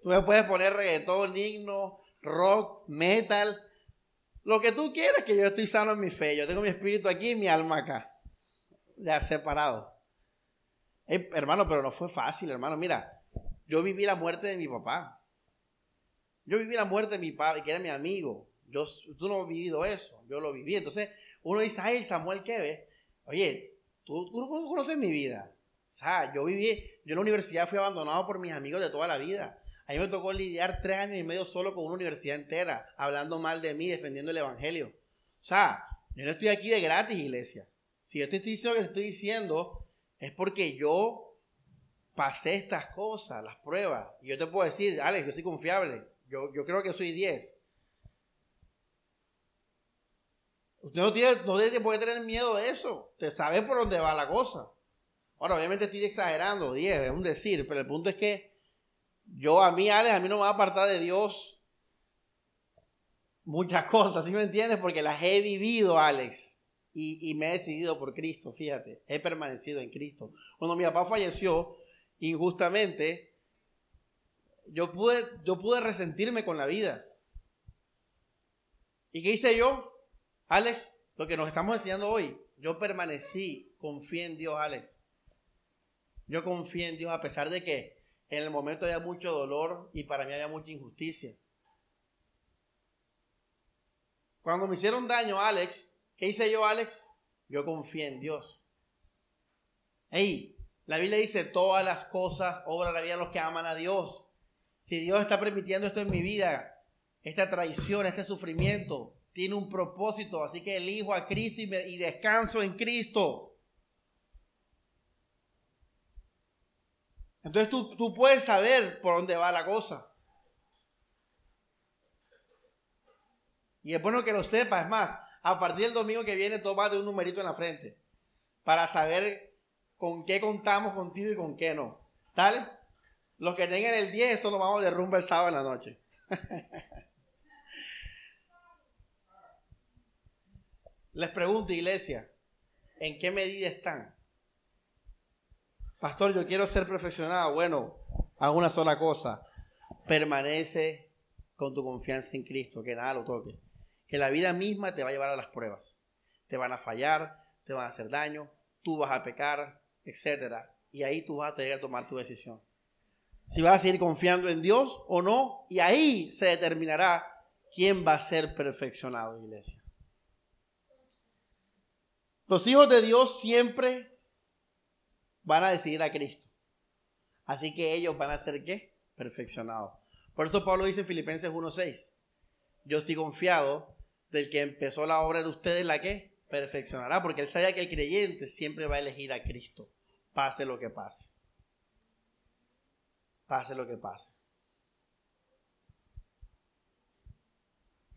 A: Tú me puedes poner reggaetón, himno, rock, metal, lo que tú quieras, que yo estoy sano en mi fe. Yo tengo mi espíritu aquí y mi alma acá. Ya separado. hermano, pero no fue fácil, hermano. Mira, yo viví la muerte de mi papá. Yo viví la muerte de mi padre, que era mi amigo. Yo, tú no has vivido eso. Yo lo viví. Entonces, uno dice, ay, Samuel, ¿qué ves? Oye, tú, tú conoces mi vida. O sea, yo viví, yo en la universidad fui abandonado por mis amigos de toda la vida. A mí me tocó lidiar tres años y medio solo con una universidad entera, hablando mal de mí, defendiendo el Evangelio. O sea, yo no estoy aquí de gratis, iglesia. Si yo estoy diciendo lo que estoy diciendo, es porque yo pasé estas cosas, las pruebas. Y yo te puedo decir, Alex, yo soy confiable. Yo, yo creo que soy 10. Usted no tiene, no tiene tener miedo de eso. Usted sabe por dónde va la cosa. Ahora, obviamente estoy exagerando, 10, es un decir, pero el punto es que yo a mí, Alex, a mí no me va a apartar de Dios muchas <laughs> cosas, ¿sí me entiendes? Porque las he vivido, Alex, y, me he decidido por Cristo, fíjate, he permanecido en Cristo. Cuando mi papá falleció injustamente, yo pude, yo pude resentirme con la vida. ¿Y qué hice yo? Alex, lo que nos estamos enseñando hoy, yo permanecí, confié en Dios, Alex. Yo confié en Dios a pesar de que en el momento había mucho dolor y para mí había mucha injusticia. Cuando me hicieron daño, Alex, ¿qué hice yo, Alex? Yo confié en Dios. Hey, la Biblia dice, todas las cosas obran la vida los que aman a Dios. Si Dios está permitiendo esto en mi vida, esta traición, este sufrimiento, tiene un propósito. Así que elijo a Cristo y, y descanso en Cristo. Entonces tú, puedes saber por dónde va la cosa. Y es bueno que lo sepas. Es más, a partir del domingo que viene, de un numerito en la frente. Para saber con qué contamos contigo y con qué no. ¿Tal? Los que tengan el 10, eso lo vamos de rumba el sábado en la noche. <laughs> Les pregunto, iglesia, ¿en qué medida están? Pastor, yo quiero ser perfeccionado. Bueno, haz una sola cosa. Permanece con tu confianza en Cristo, que nada lo toque. Que la vida misma te va a llevar a las pruebas. Te van a fallar, te van a hacer daño, tú vas a pecar, etc. Y ahí tú vas a tener que tomar tu decisión. Si vas a seguir confiando en Dios o no, y ahí se determinará quién va a ser perfeccionado, iglesia. Los hijos de Dios siempre van a decidir a Cristo. Así que ellos van a ser qué? Perfeccionados. Por eso Pablo dice en Filipenses 1.6, yo estoy confiado del que empezó la obra de ustedes, la que perfeccionará, porque él sabe que el creyente siempre va a elegir a Cristo, pase lo que pase. Pase lo que pase.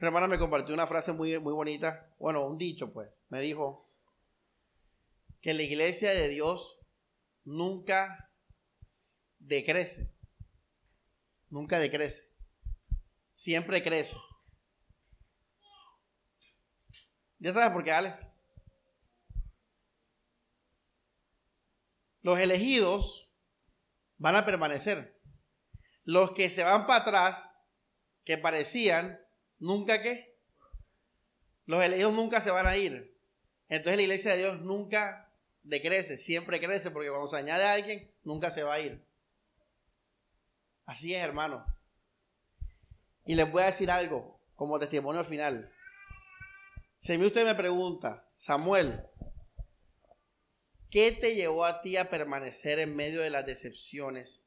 A: Hermana me compartió una frase muy, muy bonita, bueno, un dicho pues, me dijo, que la iglesia de Dios nunca decrece. Nunca decrece. Siempre crece. ¿Ya sabes por qué, Alex? Los elegidos van a permanecer. Los que se van para atrás, que parecían, nunca qué. Los elegidos nunca se van a ir. Entonces la iglesia de Dios nunca decrece, siempre crece, porque cuando se añade a alguien, nunca se va a ir. Así es, hermano. Y les voy a decir algo como testimonio final. Si usted me pregunta, Samuel, ¿qué te llevó a ti a permanecer en medio de las decepciones,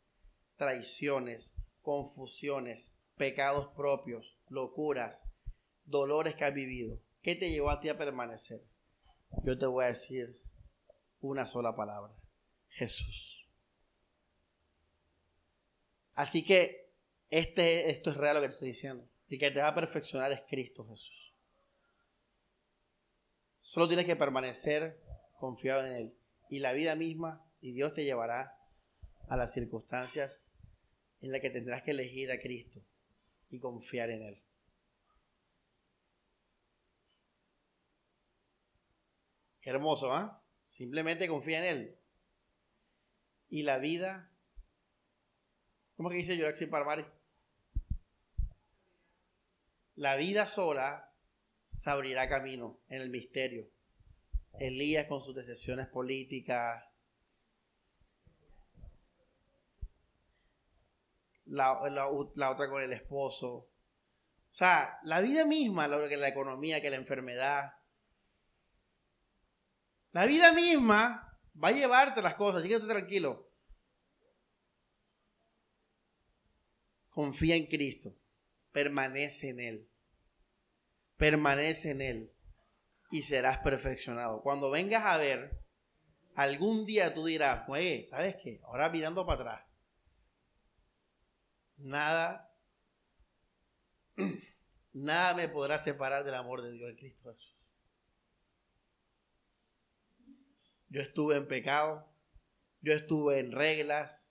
A: traiciones, confusiones, pecados propios, locuras, dolores que has vivido? ¿Qué te llevó a ti a permanecer? Yo te voy a decir, una sola palabra, Jesús. Así que este, esto es real lo que te estoy diciendo. Y que te va a perfeccionar es Cristo Jesús. Solo tienes que permanecer confiado en Él. Y la vida misma, y Dios te llevará a las circunstancias en las que tendrás que elegir a Cristo y confiar en Él. Hermoso, ¿ah? Simplemente confía en Él. Y la vida, ¿cómo que dice Yoraxi Parmari? La vida sola se abrirá camino en el misterio. Elías con sus decisiones políticas, la, la, otra con el esposo. O sea, la vida misma, que la economía, que la enfermedad, la vida misma va a llevarte las cosas, así que tranquilo. Confía en Cristo, permanece en Él, permanece en Él y serás perfeccionado. Cuando vengas a ver, algún día tú dirás, oye, ¿sabes qué? Ahora mirando para atrás, nada, <clears throat> nada me podrá separar del amor de Dios en Cristo Jesús. Yo estuve en pecado, yo estuve en reglas,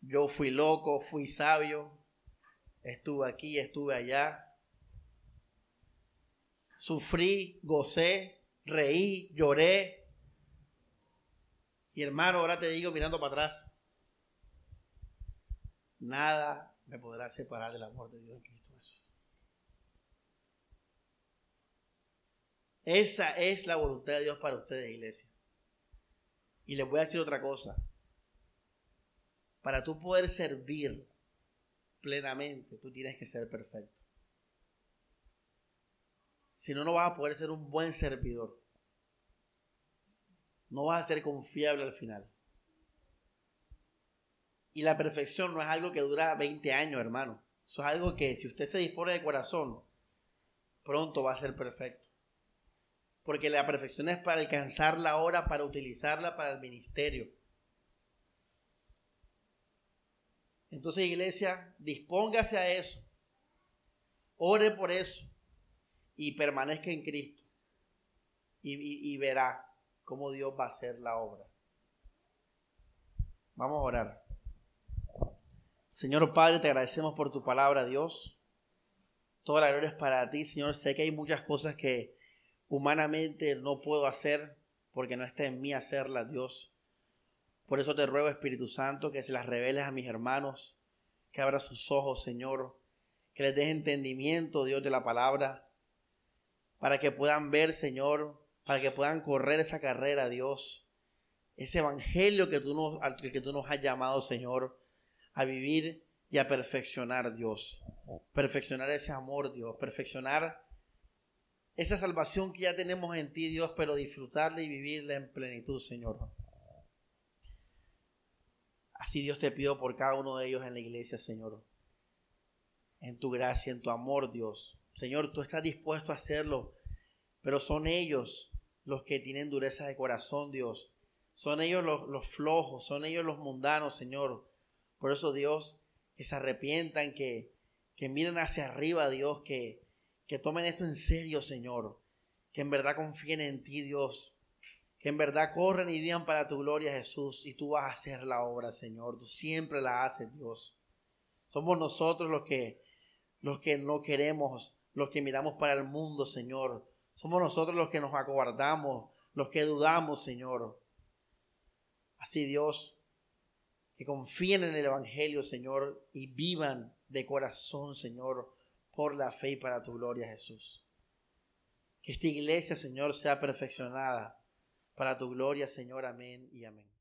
A: yo fui loco, fui sabio, estuve aquí, estuve allá. Sufrí, gocé, reí, lloré. Y hermano, ahora te digo mirando para atrás, nada me podrá separar del amor de Dios en Cristo Jesús. Esa es la voluntad de Dios para ustedes, iglesia. Y les voy a decir otra cosa. Para tú poder servir plenamente, tú tienes que ser perfecto. Si no, no vas a poder ser un buen servidor. No vas a ser confiable al final. Y la perfección no es algo que dura 20 años, hermano. Eso es algo que si usted se dispone de corazón, pronto va a ser perfecto porque la perfección es para alcanzar la hora, para utilizarla para el ministerio. Entonces, iglesia, dispóngase a eso, ore por eso y permanezca en Cristo y, y verá cómo Dios va a hacer la obra. Vamos a orar. Señor Padre, te agradecemos por tu palabra, Dios. Toda la gloria es para ti, Señor. Sé que hay muchas cosas que humanamente no puedo hacer porque no está en mí hacerlas, Dios. Por eso te ruego, Espíritu Santo, que se las reveles a mis hermanos, que abra sus ojos, Señor, que les des entendimiento, Dios, de la palabra, para que puedan ver, Señor, para que puedan correr esa carrera, Dios, ese evangelio que tú nos, al que tú nos has llamado, Señor, a vivir y a perfeccionar, Dios. Perfeccionar ese amor, Dios. Perfeccionar esa salvación que ya tenemos en ti, Dios, pero disfrutarla y vivirla en plenitud, Señor. Así Dios te pido por cada uno de ellos en la iglesia, Señor. En tu gracia, en tu amor, Dios. Señor, tú estás dispuesto a hacerlo, pero son ellos los que tienen dureza de corazón, Dios. Son ellos los, flojos, son ellos los mundanos, Señor. Por eso, Dios, que se arrepientan, que, que miren hacia arriba, Dios, que, que tomen esto en serio, Señor. Que en verdad confíen en ti, Dios que en verdad corren y vivan para tu gloria, Jesús, y tú vas a hacer la obra, Señor. Tú siempre la haces, Dios. Somos nosotros los que, los que no queremos, los que miramos para el mundo, Señor. Somos nosotros los que nos acobardamos, los que dudamos, Señor. Así, Dios, que confíen en el Evangelio, Señor, y vivan de corazón, Señor, por la fe y para tu gloria, Jesús. Que esta iglesia, Señor, sea perfeccionada para tu gloria, Señor. Amén y amén.